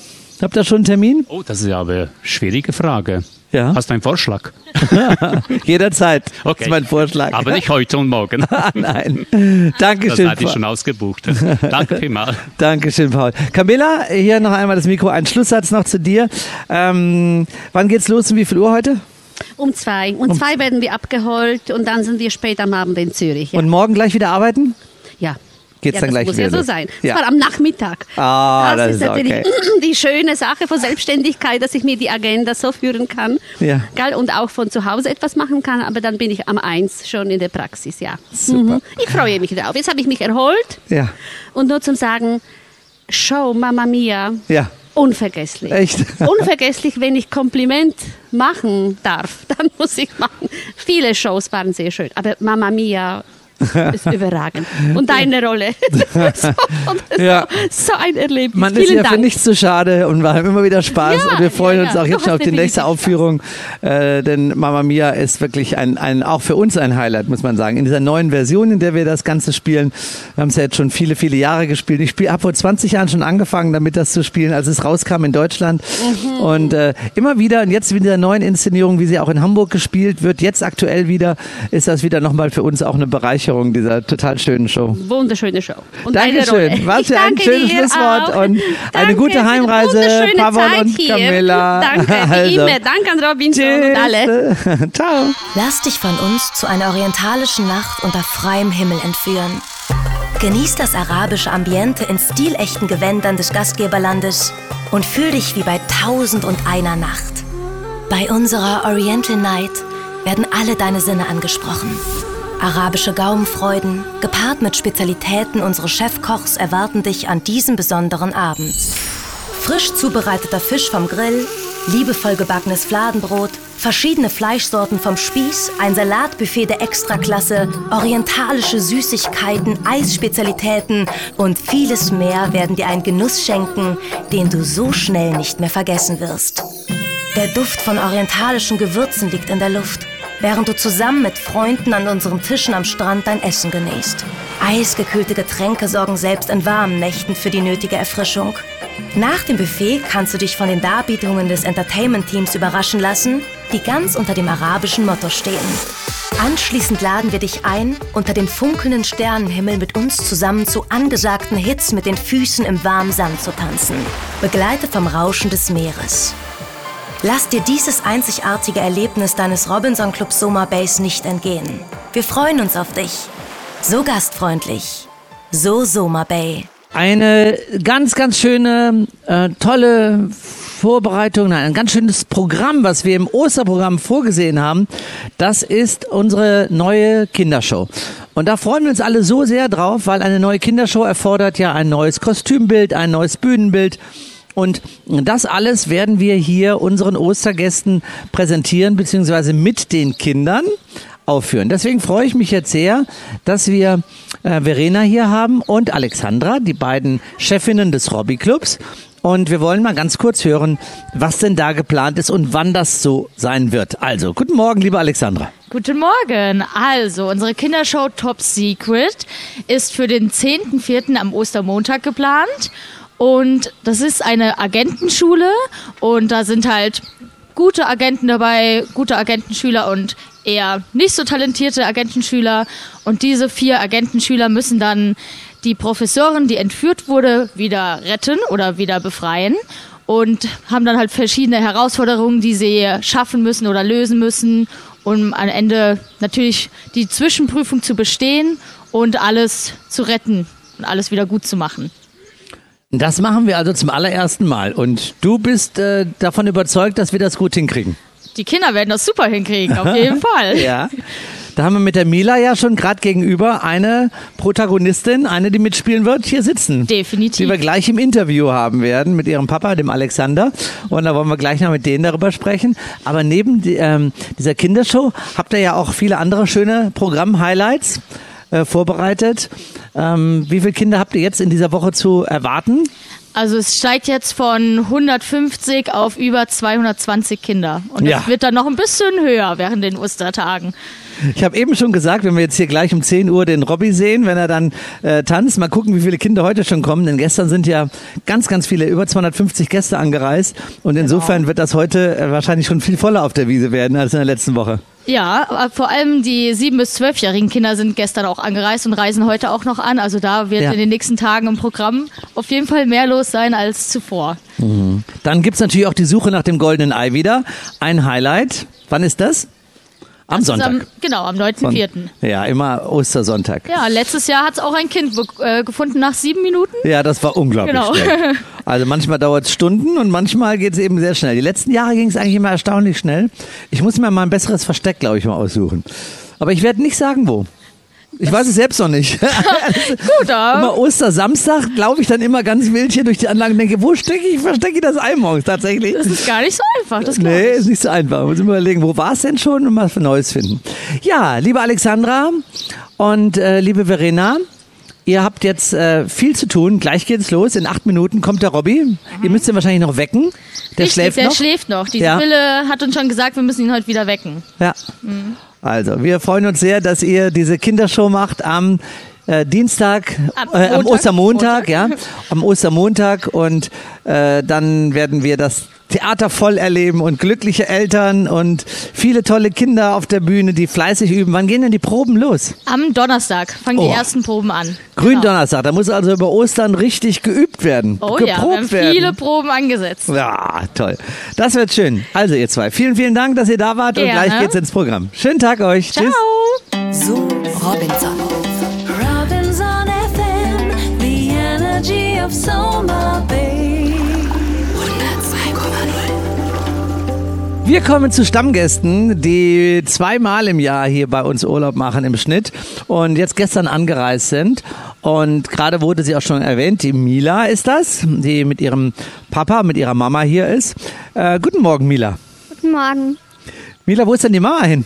Habt ihr schon einen Termin? oh, das ist aber eine schwierige Frage. Ja. Hast du einen Vorschlag? Jederzeit. Das Okay. ist mein Vorschlag. Aber nicht heute und morgen. Nein. Das Dankeschön. hatte ich schon ausgebucht. Danke vielmals. Dankeschön, Paul. Camilla, hier noch einmal das Mikro. Ein Schlusssatz noch zu dir. Ähm, wann geht's los und wie viel Uhr heute? Um zwei. Um zwei werden wir abgeholt und dann sind wir spät am Abend in Zürich. Ja. Und morgen gleich wieder arbeiten? ja. Geht's ja, dann das gleich muss wieder ja so los? sein. Ja. Das war am Nachmittag. Ah, das das, ist natürlich okay. die schöne Sache von Selbstständigkeit, dass ich mir die Agenda so führen kann. Ja. Gell? Und auch von zu Hause etwas machen kann, aber dann bin ich am eins schon in der Praxis, ja. Super. Mhm. Ich freue mich drauf. Jetzt habe ich mich erholt Ja. und nur zum Sagen, Show Mamma Mia, Ja. unvergesslich. Echt? Unvergesslich, wenn ich Kompliment machen darf, dann muss ich machen. Viele Shows waren sehr schön, aber Mamma Mia ist überragend. Und deine Rolle. so, Ja. so ein Erlebnis. Man ist Vielen ja für Dank. nichts zu schade und wir haben immer wieder Spaß Ja, und wir freuen ja, uns ja. auch jetzt schon auf die nächste Aufführung, äh, denn Mamma Mia ist wirklich ein, ein, auch für uns ein Highlight, muss man sagen. In dieser neuen Version, in der wir das Ganze spielen, wir haben es ja jetzt schon viele, viele Jahre gespielt. Ich habe vor 20 Jahren schon angefangen, damit das zu spielen, als es rauskam in Deutschland Mhm. und äh, immer wieder und jetzt mit dieser neuen Inszenierung, wie sie auch in Hamburg gespielt wird, jetzt aktuell wieder, ist das wieder nochmal für uns auch eine Bereicherung dieser total schönen Show. Wunderschöne Show. Und deine Dankeschön. Was für ein schönes Schlusswort auch. und eine Danke gute für die Heimreise, wunderschöne Pavon Zeit und hier. Camilla. Danke, wie Also. immer. Danke an Robinson und alle. Tschüss. Ciao. Lass dich von uns zu einer orientalischen Nacht unter freiem Himmel entführen. Genieß das arabische Ambiente in stilechten Gewändern des Gastgeberlandes und fühl dich wie bei Tausend und einer Nacht. Bei unserer Oriental Night werden alle deine Sinne angesprochen. Arabische Gaumenfreuden, gepaart mit Spezialitäten unseres Chefkochs, erwarten dich an diesem besonderen Abend. Frisch zubereiteter Fisch vom Grill, liebevoll gebackenes Fladenbrot, verschiedene Fleischsorten vom Spieß, ein Salatbuffet der Extraklasse, orientalische Süßigkeiten, Eisspezialitäten und vieles mehr werden dir einen Genuss schenken, den du so schnell nicht mehr vergessen wirst. Der Duft von orientalischen Gewürzen liegt in der Luft, während du zusammen mit Freunden an unseren Tischen am Strand dein Essen genießt. Eisgekühlte Getränke sorgen selbst in warmen Nächten für die nötige Erfrischung. Nach dem Buffet kannst du dich von den Darbietungen des Entertainment-Teams überraschen lassen, die ganz unter dem arabischen Motto stehen. Anschließend laden wir dich ein, unter dem funkelnden Sternenhimmel mit uns zusammen zu angesagten Hits mit den Füßen im warmen Sand zu tanzen, begleitet vom Rauschen des Meeres. Lass dir dieses einzigartige Erlebnis deines Robinson Club Soma Base nicht entgehen. Wir freuen uns auf dich. So gastfreundlich. So Soma Bay. Eine ganz, ganz schöne, äh, tolle Vorbereitung, nein, ein ganz schönes Programm, was wir im Osterprogramm vorgesehen haben. Das ist unsere neue Kindershow. Und da freuen wir uns alle so sehr drauf, weil eine neue Kindershow erfordert ja ein neues Kostümbild, ein neues Bühnenbild. Und das alles werden wir hier unseren Ostergästen präsentieren, beziehungsweise mit den Kindern aufführen. Deswegen freue ich mich jetzt sehr, dass wir äh, Verena hier haben und Alexandra, die beiden Chefinnen des Hobby Clubs. Und wir wollen mal ganz kurz hören, was denn da geplant ist und wann das so sein wird. Also, guten Morgen, liebe Alexandra. Guten Morgen. Also, unsere Kindershow Top Secret ist für den 10.04. am Ostermontag geplant. Und das ist eine Agentenschule und da sind halt gute Agenten dabei, gute Agentenschüler und eher nicht so talentierte Agentenschüler. Und diese vier Agentenschüler müssen dann die Professorin, die entführt wurde, wieder retten oder wieder befreien und haben dann halt verschiedene Herausforderungen, die sie schaffen müssen oder lösen müssen, um am Ende natürlich die Zwischenprüfung zu bestehen und alles zu retten und alles wieder gut zu machen. Das machen wir also zum allerersten Mal. Und du bist äh, davon überzeugt, dass wir das gut hinkriegen. Die Kinder werden das super hinkriegen, auf jeden Fall. Ja. Da haben wir mit der Mila ja schon gerade gegenüber eine Protagonistin, eine, die mitspielen wird, hier sitzen. Definitiv. Die wir gleich im Interview haben werden mit ihrem Papa, dem Alexander. Und da wollen wir gleich noch mit denen darüber sprechen. Aber neben die, ähm, dieser Kindershow habt ihr ja auch viele andere schöne Programm-Highlights äh, vorbereitet. Ähm, wie viele Kinder habt ihr jetzt in dieser Woche zu erwarten? Also es steigt jetzt von 150 auf über 220 Kinder. Und Ja. es wird dann noch ein bisschen höher während den Ostertagen. Ich habe eben schon gesagt, wenn wir jetzt hier gleich um 10 Uhr den Robby sehen, wenn er dann äh, tanzt, mal gucken, wie viele Kinder heute schon kommen, denn gestern sind ja ganz, ganz viele, über 250 Gäste angereist und insofern wird das heute äh, wahrscheinlich schon viel voller auf der Wiese werden als in der letzten Woche. Ja, vor allem die 7- bis 12-jährigen Kinder sind gestern auch angereist und reisen heute auch noch an. Also da wird Ja. in den nächsten Tagen im Programm auf jeden Fall mehr los sein als zuvor. Dann gibt's natürlich auch die Suche nach dem goldenen Ei wieder. Ein Highlight. Wann ist das? Am Das Sonntag. Am, genau, am 9.4. Ja, immer Ostersonntag. Ja, letztes Jahr hat es auch ein Kind äh, gefunden nach sieben Minuten. Ja, das war unglaublich Genau. schnell. Also manchmal dauert es Stunden und manchmal geht es eben sehr schnell. Die letzten Jahre ging es eigentlich immer erstaunlich schnell. Ich muss mir mal ein besseres Versteck, glaube ich, mal aussuchen. Aber ich werde nicht sagen, wo. Ich weiß es selbst noch nicht. Gut, aber immer Ostersamstag laufe ich dann immer ganz wild hier durch die Anlage und denke, wo stecke ich, verstecke ich das Ei morgens tatsächlich? das ist gar nicht so einfach. Das Nee, ist nicht so einfach. Muss mal überlegen, wo war es denn schon und was für Neues finden. Ja, liebe Alexandra und äh, liebe Verena, ihr habt jetzt äh, viel zu tun. Gleich geht's los. In acht Minuten kommt der Robby. Ihr müsst ihn wahrscheinlich noch wecken. Der Richtig, schläft der noch. schläft noch. Die Ja. Sibylle hat uns schon gesagt, wir müssen ihn heute wieder wecken. Ja. Also, wir freuen uns sehr, dass ihr diese Kindershow macht am äh, Dienstag, Am äh, am Montag. Ostermontag, Montag. ja, am Ostermontag und äh, dann werden wir das Theater voll erleben und glückliche Eltern und viele tolle Kinder auf der Bühne, die fleißig üben. Wann gehen denn die Proben los? Am Donnerstag fangen Oh. die ersten Proben an. Gründonnerstag, da muss also über Ostern richtig geübt werden, Oh ja, wir geprobt haben werden. viele Proben angesetzt. Ja, toll. Das wird schön. Also ihr zwei, vielen, vielen Dank, dass ihr da wart und Gerne. gleich geht's ins Programm. Schönen Tag euch. Ciao. Tschüss. So Robinson. Robinson FM, the energy of Soma Bay. Wir kommen zu Stammgästen, die zweimal im Jahr hier bei uns Urlaub machen im Schnitt und jetzt gestern angereist sind. Und gerade wurde sie auch schon erwähnt, die Mila ist das, die mit ihrem Papa, mit ihrer Mama hier ist. Äh, guten Morgen, Mila. Guten Morgen. Mila, wo ist denn die Mama hin?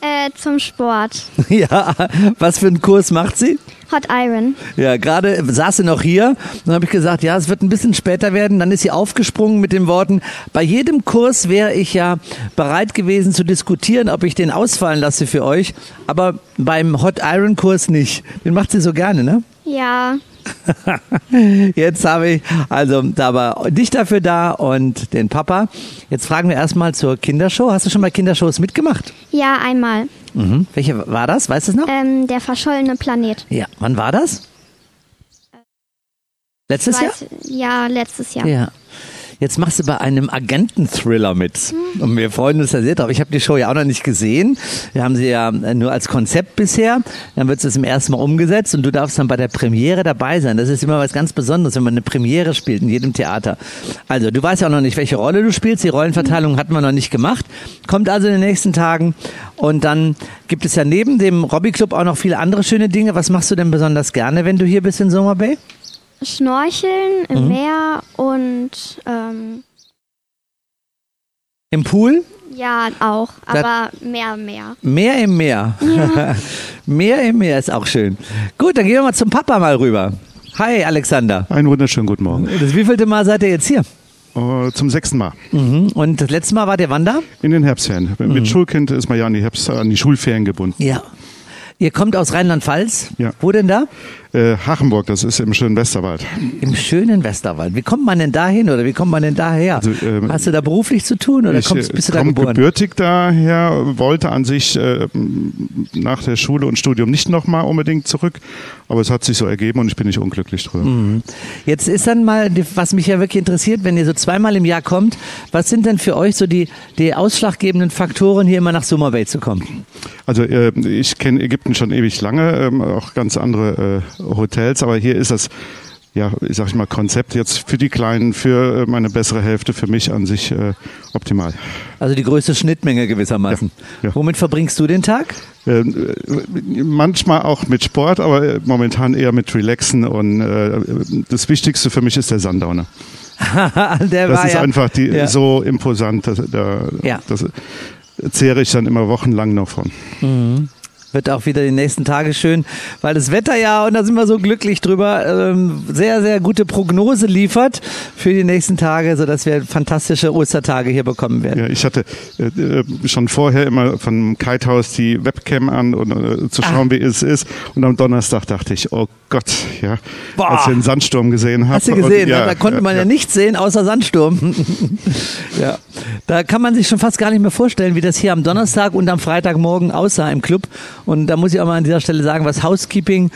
Äh, zum Sport. ja, was für einen Kurs macht sie? Hot Iron. Ja, gerade saß sie noch hier. Dann habe ich gesagt, ja, es wird ein bisschen später werden. Dann ist sie aufgesprungen mit den Worten, bei jedem Kurs wäre ich ja bereit gewesen zu diskutieren, ob ich den ausfallen lasse für euch. Aber beim Hot Iron Kurs nicht. Den macht sie so gerne, ne? Ja. Jetzt habe ich, also da war dich dafür da und den Papa. Jetzt fragen wir erstmal zur Kindershow. Hast du schon mal Kindershows mitgemacht? Ja, einmal. Mhm. Welche war das? Weißt du es noch? Ähm, der verschollene Planet. Ja. Wann war das? Letztes Jahr? Ja, letztes Jahr. Ja. Jetzt machst du bei einem Agenten-Thriller mit. Und wir freuen uns da sehr drauf. Ich habe die Show ja auch noch nicht gesehen. Wir haben sie ja nur als Konzept bisher. Dann wird es zum ersten Mal umgesetzt und du darfst dann bei der Premiere dabei sein. Das ist immer was ganz Besonderes, wenn man eine Premiere spielt in jedem Theater. Also, du weißt ja auch noch nicht, welche Rolle du spielst. Die Rollenverteilung hatten wir noch nicht gemacht. Kommt also in den nächsten Tagen. Und dann gibt es ja neben dem Robby Club auch noch viele andere schöne Dinge. Was machst du denn besonders gerne, wenn du hier bist in Summer Bay? Schnorcheln im Mhm. Meer und ähm, Im Pool? ja, auch. Da- Aber mehr, mehr. Meer im Meer. Meer im Meer ist auch schön. Gut, dann gehen wir mal zum Papa mal rüber. Hi, Alexander. Einen wunderschönen guten Morgen. Das wievielte Mal seid ihr jetzt hier? Äh, zum sechsten Mal. Mhm. Und das letzte Mal wart ihr wann da? In den Herbstferien. Mit Schulkind ist man ja an die, Herbst, an die Schulferien gebunden. Ja. Ihr kommt aus Rheinland-Pfalz. Ja. Wo denn da? Äh, Hachenburg, das ist im schönen Westerwald. Im schönen Westerwald. Wie kommt man denn dahin oder wie kommt man denn daher? Also, ähm, Hast du da beruflich zu tun oder ich kommst, äh, bist du da geboren? gebürtig daher, wollte an sich äh, nach der Schule und Studium nicht nochmal unbedingt zurück, aber es hat sich so ergeben und ich bin nicht unglücklich drüber. Mhm. Jetzt ist dann mal, was mich ja wirklich interessiert, wenn ihr so zweimal im Jahr kommt, was sind denn für euch so die, die ausschlaggebenden Faktoren, hier immer nach Summer Bay zu kommen? Also äh, ich kenne Ägypten schon ewig lange, ähm, auch ganz andere äh, Hotels, aber hier ist das, ja, ich sag ich mal, Konzept jetzt für die Kleinen, für äh, meine bessere Hälfte, für mich an sich äh, optimal. Also die größte Schnittmenge gewissermaßen. Ja, ja. Womit verbringst du den Tag? Ähm, äh, manchmal auch mit Sport, aber äh, momentan eher mit Relaxen und äh, das Wichtigste für mich ist der Sundowner. Das ist ja, einfach die, so imposant, dass, da, Ja. das zehre ich dann immer wochenlang noch von. Mhm. Wird auch wieder die nächsten Tage schön, weil das Wetter ja, und da sind wir so glücklich drüber, ähm, sehr, sehr gute Prognose liefert für die nächsten Tage, sodass wir fantastische Ostertage hier bekommen werden. Ja, ich hatte äh, äh, schon vorher immer vom Kitehaus die Webcam an und äh, zu schauen, wie es ist. Und am Donnerstag dachte ich, oh Gott, ja, Boah. als ich den Sandsturm gesehen habe. Hast du gesehen, und, ne? da konnte man ja, nichts sehen außer Sandsturm. ja, da kann man sich schon fast gar nicht mehr vorstellen, wie das hier am Donnerstag und am Freitagmorgen aussah im Club. Und da muss ich auch mal an dieser Stelle sagen, was Housekeeping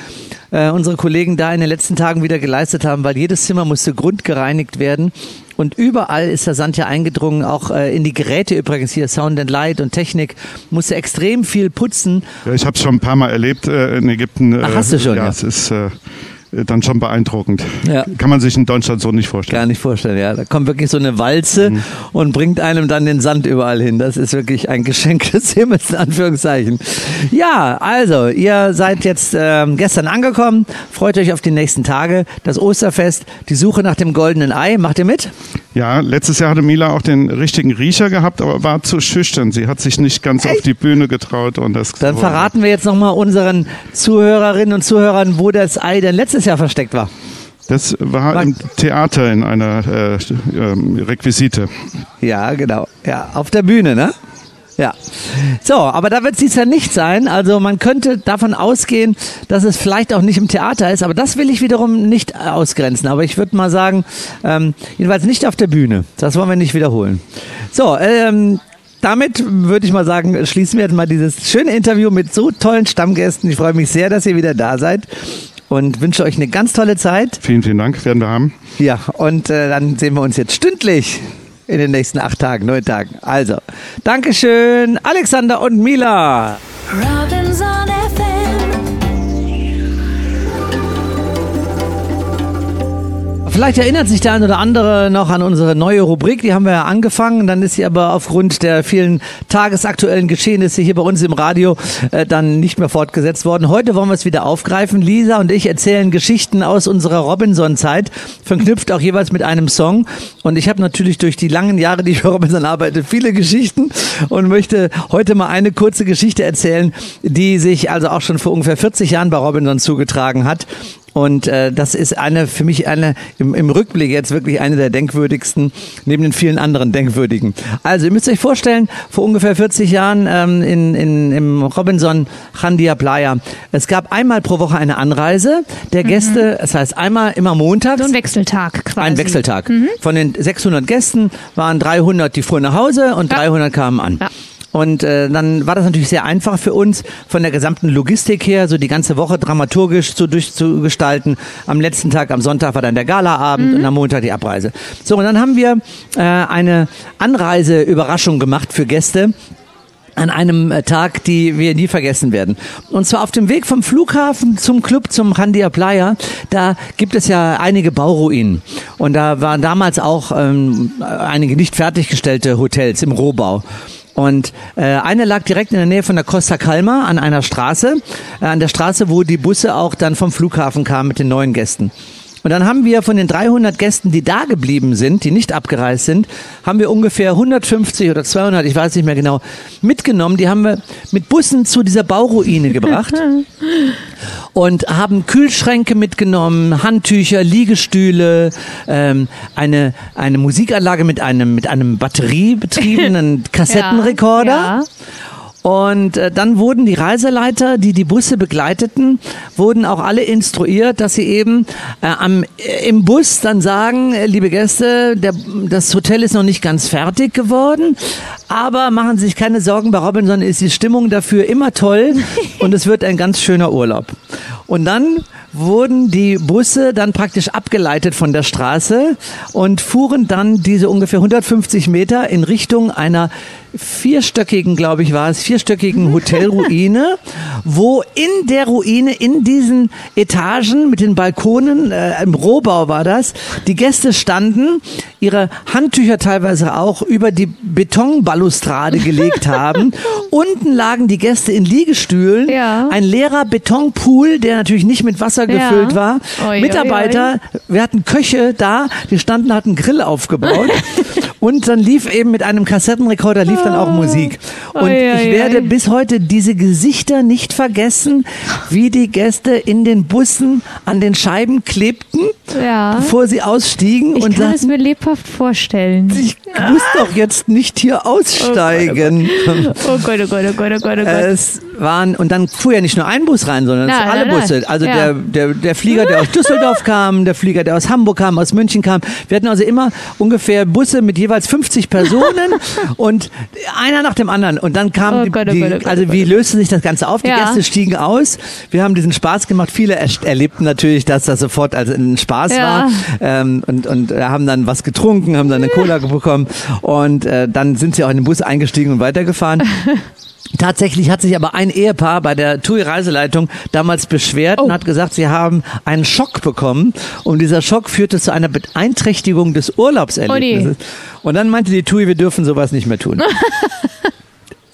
äh, unsere Kollegen da in den letzten Tagen wieder geleistet haben, weil jedes Zimmer musste grundgereinigt werden. Und überall ist der Sand ja eingedrungen, auch äh, in die Geräte übrigens hier, Sound and Light und Technik, musste extrem viel putzen. Ja, ich habe es schon ein paar Mal erlebt äh, in Ägypten. Ach, Äh, hast du schon, ja. es ist äh, dann schon beeindruckend. Ja. Kann man sich in Deutschland so nicht vorstellen. Gar nicht vorstellen, ja. Da kommt wirklich so eine Walze Mhm. und bringt einem dann den Sand überall hin. Das ist wirklich ein Geschenk des Himmels, in Anführungszeichen. Ja, also, ihr seid jetzt ähm, gestern angekommen. Freut euch auf die nächsten Tage. Das Osterfest, die Suche nach dem goldenen Ei. Macht ihr mit? Ja, letztes Jahr hatte Mila auch den richtigen Riecher gehabt, aber war zu schüchtern. Sie hat sich nicht ganz auf die Bühne getraut und das. Dann verraten wir jetzt nochmal unseren Zuhörerinnen und Zuhörern, wo das Ei denn letztes Jahr versteckt war. Das war im Theater in einer äh, ähm, Requisite. Ja, genau. Ja, auf der Bühne, ne? Ja. So, aber da wird es dies Jahr nicht sein. Also man könnte davon ausgehen, dass es vielleicht auch nicht im Theater ist, aber das will ich wiederum nicht äh, ausgrenzen. Aber ich würde mal sagen, ähm, jedenfalls nicht auf der Bühne. Das wollen wir nicht wiederholen. So, ähm, damit würde ich mal sagen, schließen wir jetzt mal dieses schöne Interview mit so tollen Stammgästen. Ich freue mich sehr, dass ihr wieder da seid und wünsche euch eine ganz tolle Zeit. Vielen, vielen Dank, werden wir haben. Ja, und äh, dann sehen wir uns jetzt stündlich in den nächsten acht Tagen, neun Tagen. Also, Dankeschön, Alexander und Mila. Robinson Vielleicht erinnert sich der ein oder andere noch an unsere neue Rubrik, die haben wir ja angefangen, dann ist sie aber aufgrund der vielen tagesaktuellen Geschehnisse hier bei uns im Radio äh, dann nicht mehr fortgesetzt worden. Heute wollen wir es wieder aufgreifen. Lisa und ich erzählen Geschichten aus unserer Robinson-Zeit, verknüpft auch jeweils mit einem Song. Und ich habe natürlich durch die langen Jahre, die ich für Robinson arbeite, viele Geschichten und möchte heute mal eine kurze Geschichte erzählen, die sich also auch schon vor ungefähr 40 Jahren bei Robinson zugetragen hat. Und äh, das ist eine für mich eine im, im Rückblick jetzt wirklich eine der denkwürdigsten, neben den vielen anderen denkwürdigen. Also ihr müsst euch vorstellen, vor ungefähr 40 Jahren ähm, in, in, im Robinson Chandia Playa, es gab einmal pro Woche eine Anreise der Gäste, das heißt einmal immer montags. So ein Wechseltag quasi. Ein Wechseltag. Von den 600 Gästen waren 300, die fuhren nach Hause und 300 kamen an. Und äh, dann war das natürlich sehr einfach für uns, von der gesamten Logistik her, so die ganze Woche dramaturgisch zu durchzugestalten. Am letzten Tag, am Sonntag war dann der Galaabend und am Montag die Abreise. So, und dann haben wir äh, eine Anreiseüberraschung gemacht für Gäste an einem äh, Tag, die wir nie vergessen werden. Und zwar auf dem Weg vom Flughafen zum Club zum Handia Playa, da gibt es ja einige Bauruinen. Und da waren damals auch ähm, einige nicht fertiggestellte Hotels im Rohbau. Und äh, eine lag direkt in der Nähe von der Costa Calma an einer Straße, äh, an der Straße, wo die Busse auch dann vom Flughafen kamen mit den neuen Gästen. Und dann haben wir von den 300 Gästen, die da geblieben sind, die nicht abgereist sind, haben wir ungefähr 150 oder 200, ich weiß nicht mehr genau, mitgenommen. Die haben wir mit Bussen zu dieser Bauruine gebracht und haben Kühlschränke mitgenommen, Handtücher, Liegestühle, ähm, eine, eine Musikanlage mit einem, mit einem batteriebetriebenen Kassettenrekorder. Ja, ja. Und äh, dann wurden die Reiseleiter, die die Busse begleiteten, wurden auch alle instruiert, dass sie eben äh, am, äh, im Bus dann sagen, äh, liebe Gäste, der, das Hotel ist noch nicht ganz fertig geworden, aber machen Sie sich keine Sorgen, bei Robinson ist die Stimmung dafür immer toll und es wird ein ganz schöner Urlaub. Und dann wurden die Busse dann praktisch abgeleitet von der Straße und fuhren dann diese ungefähr 150 Meter in Richtung einer vierstöckigen, glaube ich, war es, vierstöckigen Hotelruine, wo in der Ruine, in diesen Etagen mit den Balkonen, äh, im Rohbau war das, die Gäste standen, ihre Handtücher teilweise auch über die Betonbalustrade gelegt haben. Unten lagen die Gäste in Liegestühlen, Ja. ein leerer Betonpool, der natürlich nicht mit Wasser Ja. gefüllt war. Oi, oi, Mitarbeiter, wir hatten Köche da, die standen, hatten Grill aufgebaut. Und dann lief eben mit einem Kassettenrekorder lief dann auch Musik. Und ich werde bis heute diese Gesichter nicht vergessen, wie die Gäste in den Bussen an den Scheiben klebten, Ja. bevor sie ausstiegen Ich und kann es sagten, mir lebhaft vorstellen. ich muss doch jetzt nicht hier aussteigen. Oh Gott, oh Gott, oh Gott, oh Gott, oh Gott. Es waren, und dann fuhr ja nicht nur ein Bus rein, sondern es waren alle nein. Busse. Also Ja. der, der, der Flieger, der aus Düsseldorf kam, der Flieger, der aus Hamburg kam, aus München kam. Wir hatten also immer ungefähr Busse mit jeweils 50 Personen und einer nach dem anderen. Und dann kam Oh die, Gott, oh die Gott, oh Gott, also oh wie löste sich das Ganze auf? Die Ja. Gäste stiegen aus. Wir haben diesen Spaß gemacht. Viele er erlebten natürlich, dass das sofort als ein Spaß Ja. war ähm, und, und äh, haben dann was getrunken, haben dann eine Cola bekommen und äh, dann sind sie auch in den Bus eingestiegen und weitergefahren. Tatsächlich hat sich aber ein Ehepaar bei der TUI-Reiseleitung damals beschwert Oh. und hat gesagt, sie haben einen Schock bekommen und dieser Schock führte zu einer Beeinträchtigung des Urlaubserlebnisses. Und dann meinte die TUI, wir dürfen sowas nicht mehr tun.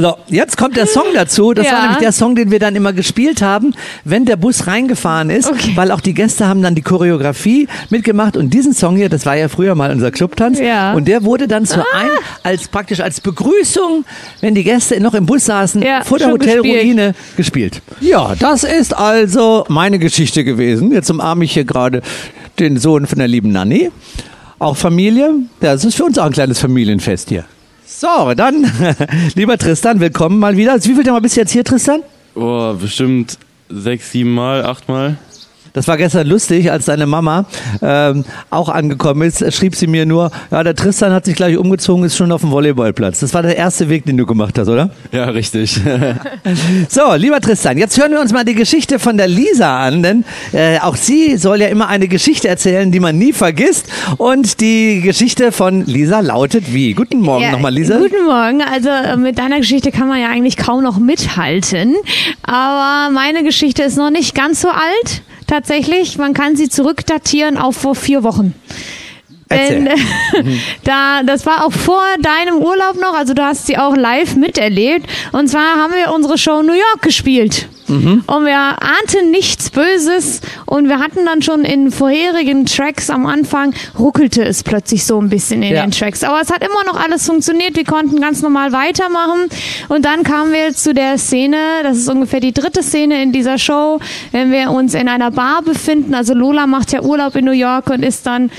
So, jetzt kommt der Song dazu. Das Ja. war nämlich der Song, den wir dann immer gespielt haben, wenn der Bus reingefahren ist, Okay. weil auch die Gäste haben dann die Choreografie mitgemacht und diesen Song hier, das war ja früher mal unser Clubtanz Ja. und der wurde dann zu ein als praktisch als Begrüßung, wenn die Gäste noch im Bus saßen, Ja, vor der Hotelruine gespielt. Ja, das ist also meine Geschichte gewesen. Jetzt umarme ich hier gerade den Sohn von der lieben Nanny. Auch Familie. Ja, das ist für uns auch ein kleines Familienfest hier. So, dann, lieber Tristan, willkommen mal wieder. Wie viel Mal bist du jetzt hier, Tristan? Oh, bestimmt sechs, sieben Mal, acht Mal. Das war gestern lustig, als deine Mama ähm, auch angekommen ist, schrieb sie mir nur, ja, der Tristan hat sich gleich umgezogen, ist schon auf dem Volleyballplatz. Das war der erste Weg, den du gemacht hast, oder? Ja, richtig. So, lieber Tristan, jetzt hören wir uns mal die Geschichte von der Lisa an, denn äh, auch sie soll ja immer eine Geschichte erzählen, die man nie vergisst. Und die Geschichte von Lisa lautet wie? Guten Morgen Ja, nochmal, Lisa. Guten Morgen. Also äh, mit deiner Geschichte kann man ja eigentlich kaum noch mithalten. Aber meine Geschichte ist noch nicht ganz so alt. Tatsächlich, man kann sie zurückdatieren auf vor vier Wochen. Denn äh, da, das war auch vor deinem Urlaub noch, also du hast sie auch live miterlebt. Und zwar haben wir unsere Show New York gespielt. Mhm. Und wir ahnten nichts Böses und wir hatten dann schon in vorherigen Tracks am Anfang ruckelte es plötzlich so ein bisschen in Ja. den Tracks. Aber es hat immer noch alles funktioniert. Wir konnten ganz normal weitermachen. Und dann kamen wir zu der Szene, das ist ungefähr die dritte Szene in dieser Show, wenn wir uns in einer Bar befinden. Also Lola macht ja Urlaub in New York und ist dann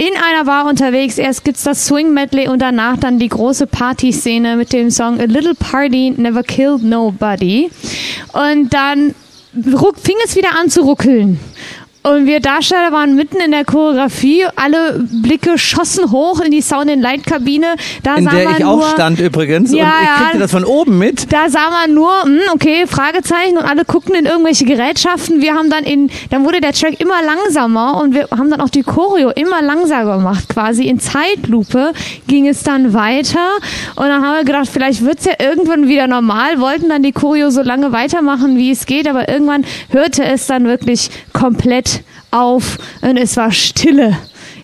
in einer Bar unterwegs. Erst gibt's das Swing Medley und danach dann die große Partyszene mit dem Song A Little Party Never Killed Nobody. Und dann fing es wieder an zu ruckeln. Und wir Darsteller waren mitten in der Choreografie, alle Blicke schossen hoch in die Sound and Light Kabine. Da In sah der man ich nur, auch stand übrigens. Ja, und ich ja. kriegte das von oben mit. Da sah man nur, hm, okay, Fragezeichen und alle guckten in irgendwelche Gerätschaften. Wir haben dann in, dann wurde der Track immer langsamer und wir haben dann auch die Choreo immer langsamer gemacht. Quasi in Zeitlupe ging es dann weiter und dann haben wir gedacht, vielleicht wird's ja irgendwann wieder normal, wollten dann die Choreo so lange weitermachen, wie es geht, aber irgendwann hörte es dann wirklich komplett auf und es war Stille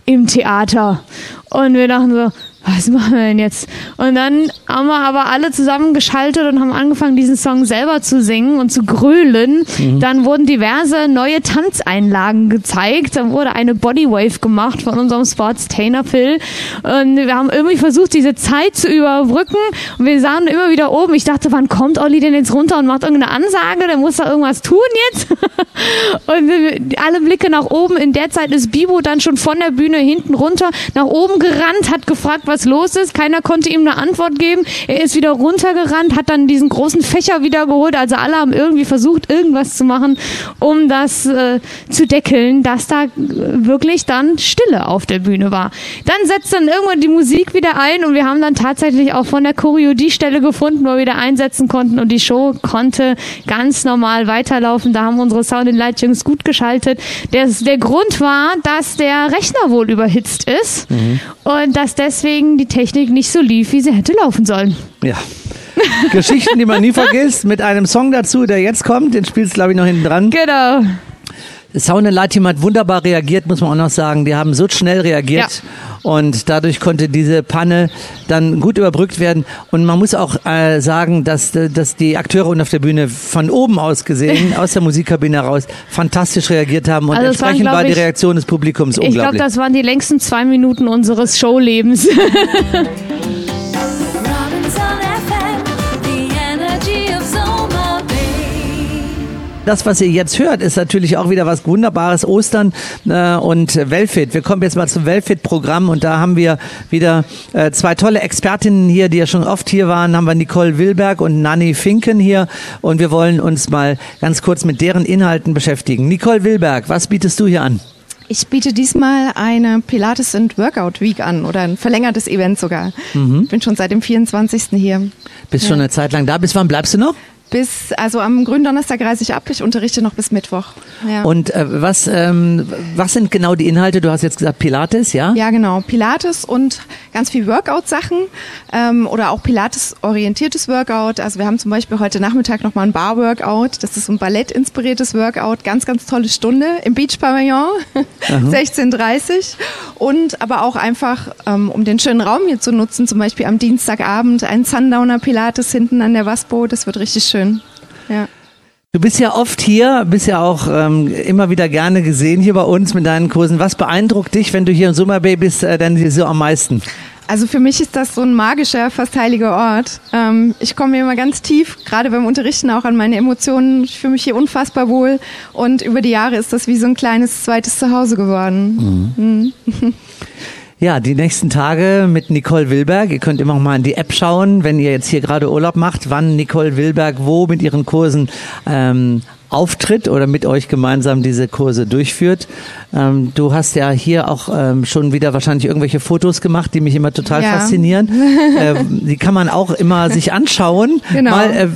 im Theater. Und wir dachten so, was machen wir denn jetzt? Und dann haben wir aber alle zusammengeschaltet und haben angefangen, diesen Song selber zu singen und zu grölen. Mhm. Dann wurden diverse neue Tanzeinlagen gezeigt. Dann wurde eine Bodywave gemacht von unserem Sportstainer Phil. Und wir haben irgendwie versucht, diese Zeit zu überbrücken. Und wir sahen immer wieder oben. Ich dachte, wann kommt Olli denn jetzt runter und macht irgendeine Ansage? Der muss da irgendwas tun jetzt. und alle Blicke nach oben. In der Zeit ist Bibo dann schon von der Bühne hinten runter nach oben gerannt, hat gefragt, was was los ist. Keiner konnte ihm eine Antwort geben. Er ist wieder runtergerannt, hat dann diesen großen Fächer wieder geholt. Also alle haben irgendwie versucht, irgendwas zu machen, um das äh, zu deckeln, dass da äh, wirklich dann Stille auf der Bühne war. Dann setzt dann irgendwann die Musik wieder ein und wir haben dann tatsächlich auch von der Choreo die Stelle gefunden, wo wir wieder einsetzen konnten und die Show konnte ganz normal weiterlaufen. Da haben unsere Sound and Light Jungs gut geschaltet. Der, der Grund war, dass der Rechner wohl überhitzt ist und dass deswegen die Technik nicht so lief, wie sie hätte laufen sollen. Ja. Geschichten, die man nie vergisst, mit einem Song dazu, der jetzt kommt, den spielst glaube ich noch hinten dran. Genau. Sound and Light Team hat wunderbar reagiert, muss man auch noch sagen. Die haben so schnell reagiert und dadurch konnte diese Panne dann gut überbrückt werden. Und man muss auch äh, sagen, dass, äh, dass die Akteure unten auf der Bühne von oben aus gesehen, aus der Musikkabine heraus, fantastisch reagiert haben und Also es waren, entsprechend war die ich- Reaktion des Publikums Ich glaube, unglaublich. das waren die längsten zwei Minuten unseres Showlebens. Das, was ihr jetzt hört, ist natürlich auch wieder was Wunderbares. Ostern äh, und Wellfit. Wir kommen jetzt mal zum Wellfit-Programm und da haben wir wieder äh, zwei tolle Expertinnen hier, die ja schon oft hier waren. Haben wir Nicole Wilberg und Nanny Finken hier und wir wollen uns mal ganz kurz mit deren Inhalten beschäftigen. Nicole Wilberg, was bietest du hier an? Ich biete diesmal eine Pilates and Workout Week an oder ein verlängertes Event sogar. Mhm. Bin schon seit dem 24. hier. Bist Ja. schon eine Zeit lang da. Bis wann bleibst du noch? Bis, also am Gründonnerstag reise ich ab. Ich unterrichte noch bis Mittwoch. Ja. Und äh, was, ähm, was sind genau die Inhalte? Du hast jetzt gesagt Pilates, ja? Ja, genau. Pilates und ganz viel Workout-Sachen ähm, oder auch Pilates-orientiertes Workout. Also wir haben zum Beispiel heute Nachmittag nochmal ein Bar-Workout. Das ist ein Ballett-inspiriertes Workout. Ganz, ganz tolle Stunde im Beach-Pavillon, Aha. 16.30 Und aber auch einfach, ähm, um den schönen Raum hier zu nutzen, zum Beispiel am Dienstagabend ein Sundowner Pilates hinten an der Waspo. Das wird richtig schön. Ja. Du bist ja oft hier, bist ja auch ähm, immer wieder gerne gesehen hier bei uns mit deinen Kursen. Was beeindruckt dich, wenn du hier in Summer Bay bist, äh, denn so am meisten? Also für mich ist das so ein magischer, fast heiliger Ort. Ähm, ich komme hier immer ganz tief, gerade beim Unterrichten auch an meine Emotionen. Ich fühle mich hier unfassbar wohl und über die Jahre ist das wie so ein kleines zweites Zuhause geworden. Mhm. Ja, die nächsten Tage mit Nicole Wilberg. Ihr könnt immer noch mal in die App schauen, wenn ihr jetzt hier gerade Urlaub macht, wann Nicole Wilberg wo mit ihren Kursen ähm, auftritt oder mit euch gemeinsam diese Kurse durchführt. Ähm, du hast ja hier auch ähm, schon wieder wahrscheinlich irgendwelche Fotos gemacht, die mich immer total Ja. faszinieren. äh, die kann man auch immer sich anschauen. Genau. Mal, äh,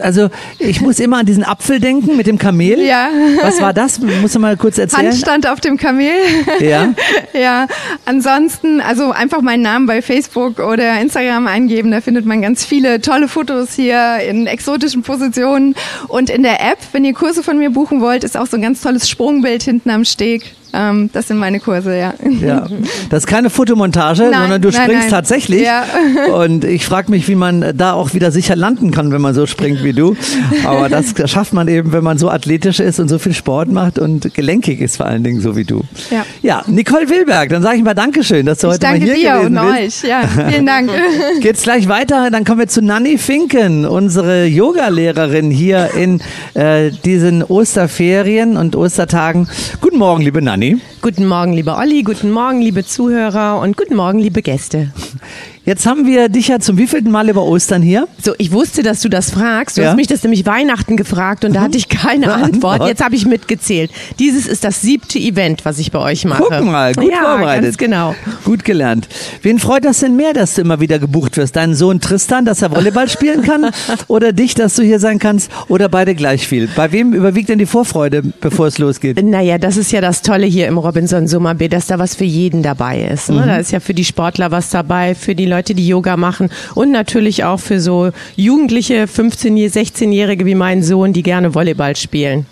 also ich muss immer an diesen Apfel denken mit dem Kamel. Ja. Was war das? Musst du mal kurz erzählen? Handstand auf dem Kamel. Ja. ja. Ansonsten, also einfach meinen Namen bei Facebook oder Instagram eingeben. Da findet man ganz viele tolle Fotos hier in exotischen Positionen. Und in der App, wenn ihr Kurse von mir buchen wollt, ist auch so ein ganz tolles Sprungbild hinten am Steg. Ähm, das sind meine Kurse, ja. Ja, das ist keine Fotomontage, Nein, sondern du nein, springst nein. tatsächlich. Ja. Und ich frage mich, wie man da auch wieder sicher landen kann, wenn man so springt wie du. Aber das schafft man eben, wenn man so athletisch ist und so viel Sport macht und gelenkig ist vor allen Dingen, so wie du. Ja. Ja, Nicole Wilberg, dann sage ich mal Dankeschön, dass du Ich heute mal danke hier dir gewesen und bist. euch. Ja, vielen Dank. Geht's gleich weiter, dann kommen wir zu Nanny Finken, unsere Yogalehrerin hier in äh, diesen Osterferien und Ostertagen. Guten Morgen, liebe Nanny. Guten Morgen, lieber Olli, guten Morgen, liebe Zuhörer und guten Morgen, liebe Gäste. Jetzt haben wir dich ja zum wievielten Mal über Ostern hier? So, ich wusste, dass du das fragst. Du Ja. hast mich das nämlich Weihnachten gefragt und da hatte ich keine Eine Antwort. Antwort. Jetzt habe ich mitgezählt. Dieses ist das siebte Event, was ich bei euch mache. Guck mal, gut ja, vorbereitet. Ganz genau. Gut gelernt. Wen freut das denn mehr, dass du immer wieder gebucht wirst? Deinen Sohn Tristan, dass er Volleyball spielen kann? Oder dich, dass du hier sein kannst? Oder beide gleich viel? Bei wem überwiegt denn die Vorfreude, bevor es losgeht? Naja, das ist ja das Tolle hier im Robinson Summer B, dass da was für jeden dabei ist. Ne? Mhm. Da ist ja für die Sportler was dabei, für die Leute, die Yoga machen und natürlich auch für so Jugendliche, 15-, 16-Jährige wie mein Sohn, die gerne Volleyball spielen.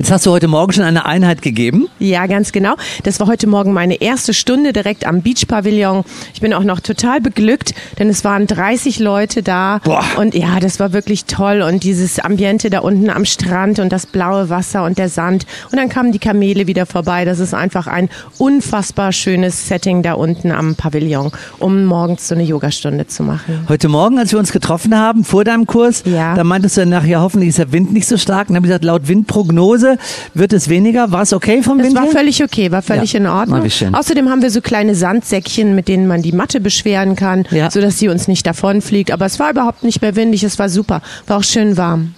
Jetzt hast du heute Morgen schon eine Einheit gegeben. Ja, ganz genau. Das war heute Morgen meine erste Stunde direkt am Beach Pavillon. Ich bin auch noch total beglückt, denn es waren 30 Leute da. Und ja, das war wirklich toll. Und dieses Ambiente da unten am Strand und das blaue Wasser und der Sand. Und dann kamen die Kamele wieder vorbei. Das ist einfach ein unfassbar schönes Setting da unten am Pavillon, um morgens so eine Yogastunde zu machen. Heute Morgen, als wir uns getroffen haben, vor deinem Kurs, da meintest du ja nachher, hoffentlich ist der Wind nicht so stark. Und dann habe ich gesagt, laut Windprognose Pause wird es weniger. War es okay vom Es Wind war her? völlig okay, war völlig Ja. in Ordnung. Na. Außerdem haben wir so kleine Sandsäckchen, mit denen man die Matte beschweren kann, Ja. sodass sie uns nicht davonfliegt. Aber es war überhaupt nicht mehr windig, es war super. War auch schön warm.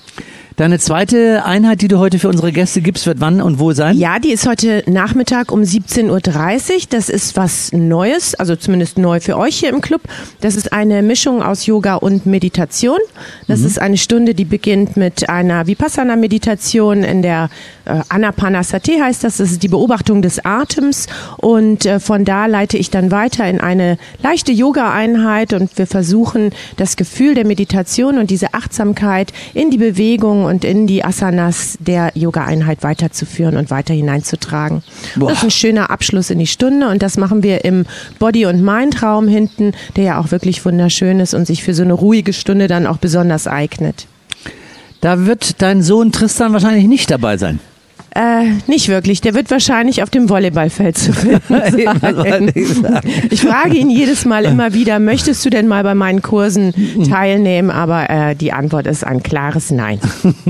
Deine zweite Einheit, die du heute für unsere Gäste gibst, wird wann und wo sein? Ja, die ist heute Nachmittag um 17.30 Uhr. Das ist was Neues, also zumindest neu für euch hier im Club. Das ist eine Mischung aus Yoga und Meditation. Das Mhm. ist eine Stunde, die beginnt mit einer Vipassana-Meditation in der äh, Anapanasati heißt das. Das ist die Beobachtung des Atems. Und äh, von da leite ich dann weiter in eine leichte Yoga-Einheit und wir versuchen das Gefühl der Meditation und diese Achtsamkeit in die Bewegung und in die Asanas der Yoga-Einheit weiterzuführen und weiter hineinzutragen. Boah. Das ist ein schöner Abschluss in die Stunde und das machen wir im Body- und Mind-Raum hinten, der ja auch wirklich wunderschön ist und sich für so eine ruhige Stunde dann auch besonders eignet. Da wird dein Sohn Tristan wahrscheinlich nicht dabei sein. Äh, nicht wirklich. Der wird wahrscheinlich auf dem Volleyballfeld zu finden sein. ich sagen. Ich frage ihn jedes Mal immer wieder, möchtest du denn mal bei meinen Kursen teilnehmen? Aber äh, die Antwort ist ein klares Nein.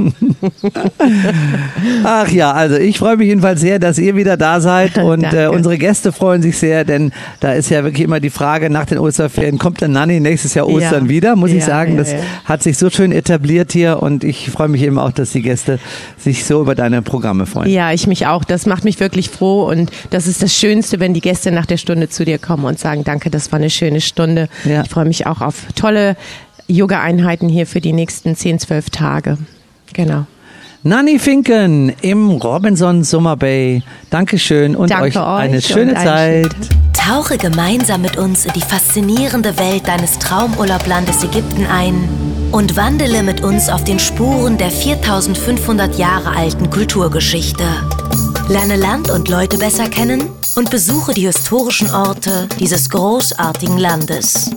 Ach ja, also ich freue mich jedenfalls sehr, dass ihr wieder da seid und äh, unsere Gäste freuen sich sehr, denn da ist ja wirklich immer die Frage nach den Osterferien, kommt der Nanny nächstes Jahr Ostern Ja. wieder, muss ich Ja, sagen. ja, Das ja. hat sich so schön etabliert hier und ich freue mich eben auch, dass die Gäste sich so über deine Programme freuen. Ja, ich mich auch. Das macht mich wirklich froh und das ist das Schönste, wenn die Gäste nach der Stunde zu dir kommen und sagen, danke, das war eine schöne Stunde. Ja. Ich freue mich auch auf tolle Yoga-Einheiten hier für die nächsten 10, 12 Tage. Genau. Nanny Finken im Robinson Summer Bay. Dankeschön und Danke euch euch eine schöne Zeit. Tauche gemeinsam mit uns in die faszinierende Welt deines Traumurlaublandes Ägypten ein und wandele mit uns auf den Spuren der 4500 Jahre alten Kulturgeschichte. Lerne Land und Leute besser kennen und besuche die historischen Orte dieses großartigen Landes.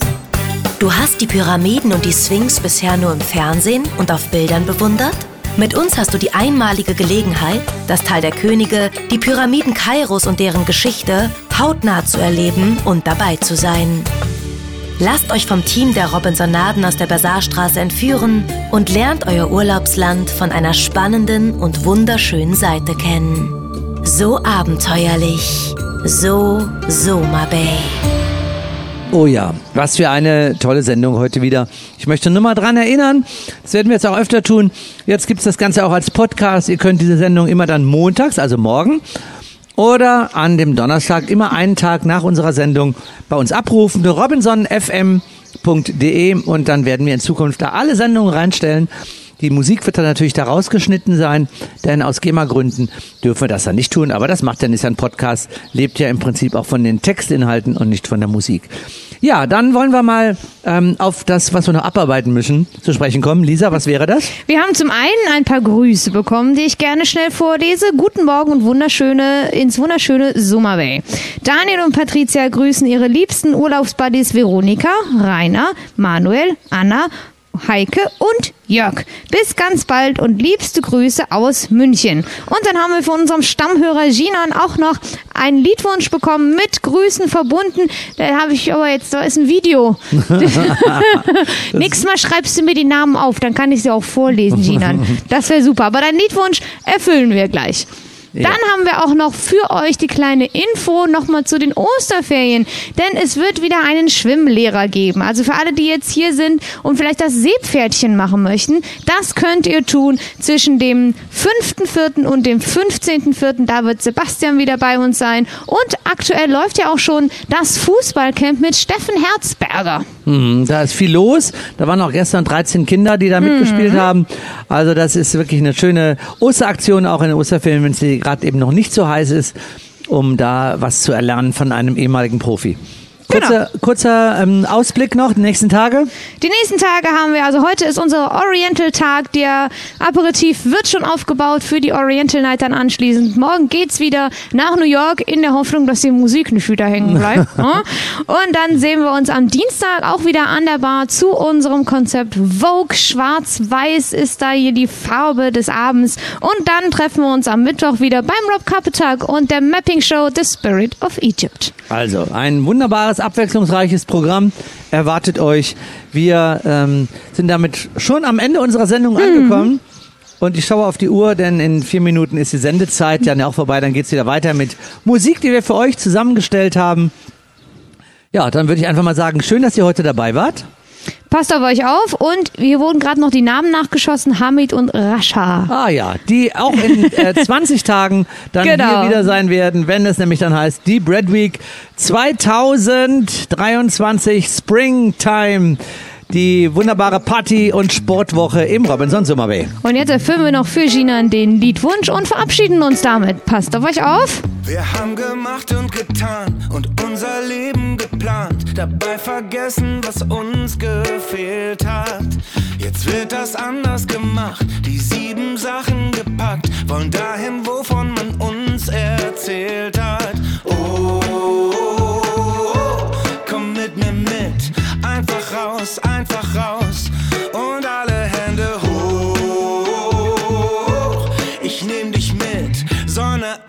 Du hast die Pyramiden und die Sphinx bisher nur im Fernsehen und auf Bildern bewundert? Mit uns hast du die einmalige Gelegenheit, das Tal der Könige, die Pyramiden Kairos und deren Geschichte hautnah zu erleben und dabei zu sein. Lasst euch vom Team der Robinsonaden aus der Basarstraße entführen und lernt euer Urlaubsland von einer spannenden und wunderschönen Seite kennen. So abenteuerlich, so Soma Bay. Oh ja, was für eine tolle Sendung heute wieder. Ich möchte nur mal dran erinnern, das werden wir jetzt auch öfter tun. Jetzt gibt's das Ganze auch als Podcast. Ihr könnt diese Sendung immer dann montags, also morgen, oder an dem Donnerstag, immer einen Tag nach unserer Sendung bei uns abrufen. robinsonfm.de und dann werden wir in Zukunft da alle Sendungen reinstellen. Die Musik wird dann natürlich da rausgeschnitten sein, denn aus GEMA-Gründen dürfen wir das dann nicht tun. Aber das macht ja nicht ein Podcast, lebt ja im Prinzip auch von den Textinhalten und nicht von der Musik. Ja, dann wollen wir mal ähm, auf das, was wir noch abarbeiten müssen, zu sprechen kommen. Lisa, was wäre das? Wir haben zum einen ein paar Grüße bekommen, die ich gerne schnell vorlese. Guten Morgen und wunderschöne ins wunderschöne Summer Bay. Daniel und Patricia grüßen ihre liebsten Urlaubsbuddies Veronika, Rainer, Manuel, Anna, Heike und Jörg. Bis ganz bald und liebste Grüße aus München. Und dann haben wir von unserem Stammhörer Ginan auch noch einen Liedwunsch bekommen mit Grüßen verbunden. Da habe ich aber jetzt, da ist ein Video. Nächstes Mal schreibst du mir die Namen auf, dann kann ich sie auch vorlesen, Ginan. Das wäre super. Aber deinen Liedwunsch erfüllen wir gleich. Dann haben wir auch noch für euch die kleine Info nochmal zu den Osterferien, denn es wird wieder einen Schwimmlehrer geben. Also für alle, die jetzt hier sind und vielleicht das Seepferdchen machen möchten, das könnt ihr tun zwischen dem 5.4. und dem 15.4. Da wird Sebastian wieder bei uns sein. Und aktuell läuft ja auch schon das Fußballcamp mit Steffen Herzberger. Hm, da ist viel los. Da waren auch gestern 13 Kinder, die da mitgespielt haben. Also das ist wirklich eine schöne Osteraktion, auch in den Osterferien, wenn sie gerade eben noch nicht so heiß ist, um da was zu erlernen von einem ehemaligen Profi. Kurzer, kurzer ähm, Ausblick noch, die nächsten Tage. Die nächsten Tage haben wir, also heute ist unser Oriental-Tag. Der Aperitif wird schon aufgebaut für die Oriental Night dann anschließend. Morgen geht's wieder nach New York in der Hoffnung, dass die Musik nicht wieder hängen bleibt. ne? Und dann sehen wir uns am Dienstag auch wieder an der Bar zu unserem Konzept Vogue. Schwarz-Weiß ist da hier die Farbe des Abends. Und dann treffen wir uns am Mittwoch wieder beim Rob Kapetag und der Mapping Show The Spirit of Egypt. Also, ein wunderbares, abwechslungsreiches Programm erwartet euch. Wir ähm, sind damit schon am Ende unserer Sendung angekommen. Und ich schaue auf die Uhr, denn in vier Minuten ist die Sendezeit dann ja auch vorbei. Dann geht's wieder weiter mit Musik, die wir für euch zusammengestellt haben. Ja, dann würde ich einfach mal sagen, schön, dass ihr heute dabei wart. Passt auf euch auf und hier wurden gerade noch die Namen nachgeschossen, Hamid und Rascha. Ah ja, die auch in äh, 20 Tagen dann Genau. hier wieder sein werden, wenn es nämlich dann heißt, die Bread Week 2023 Springtime. Die wunderbare Party- und Sportwoche im Robinson Summer Bay. Und jetzt erfüllen wir noch für Gina den Liedwunsch und verabschieden uns damit. Passt auf euch auf. Wir haben gemacht und getan und unser Leben geplant, dabei vergessen, was uns gefehlt hat. Jetzt wird das anders gemacht, die sieben Sachen gepackt, wollen dahin, wovon man uns erzählt hat.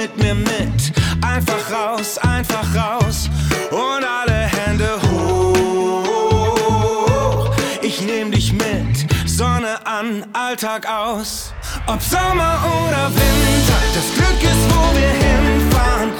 mit mir mit, einfach raus, einfach raus und alle Hände hoch. Ich nehm dich mit, Sonne an, Alltag aus. Ob Sommer oder Winter, das Glück ist, wo wir hinfahren.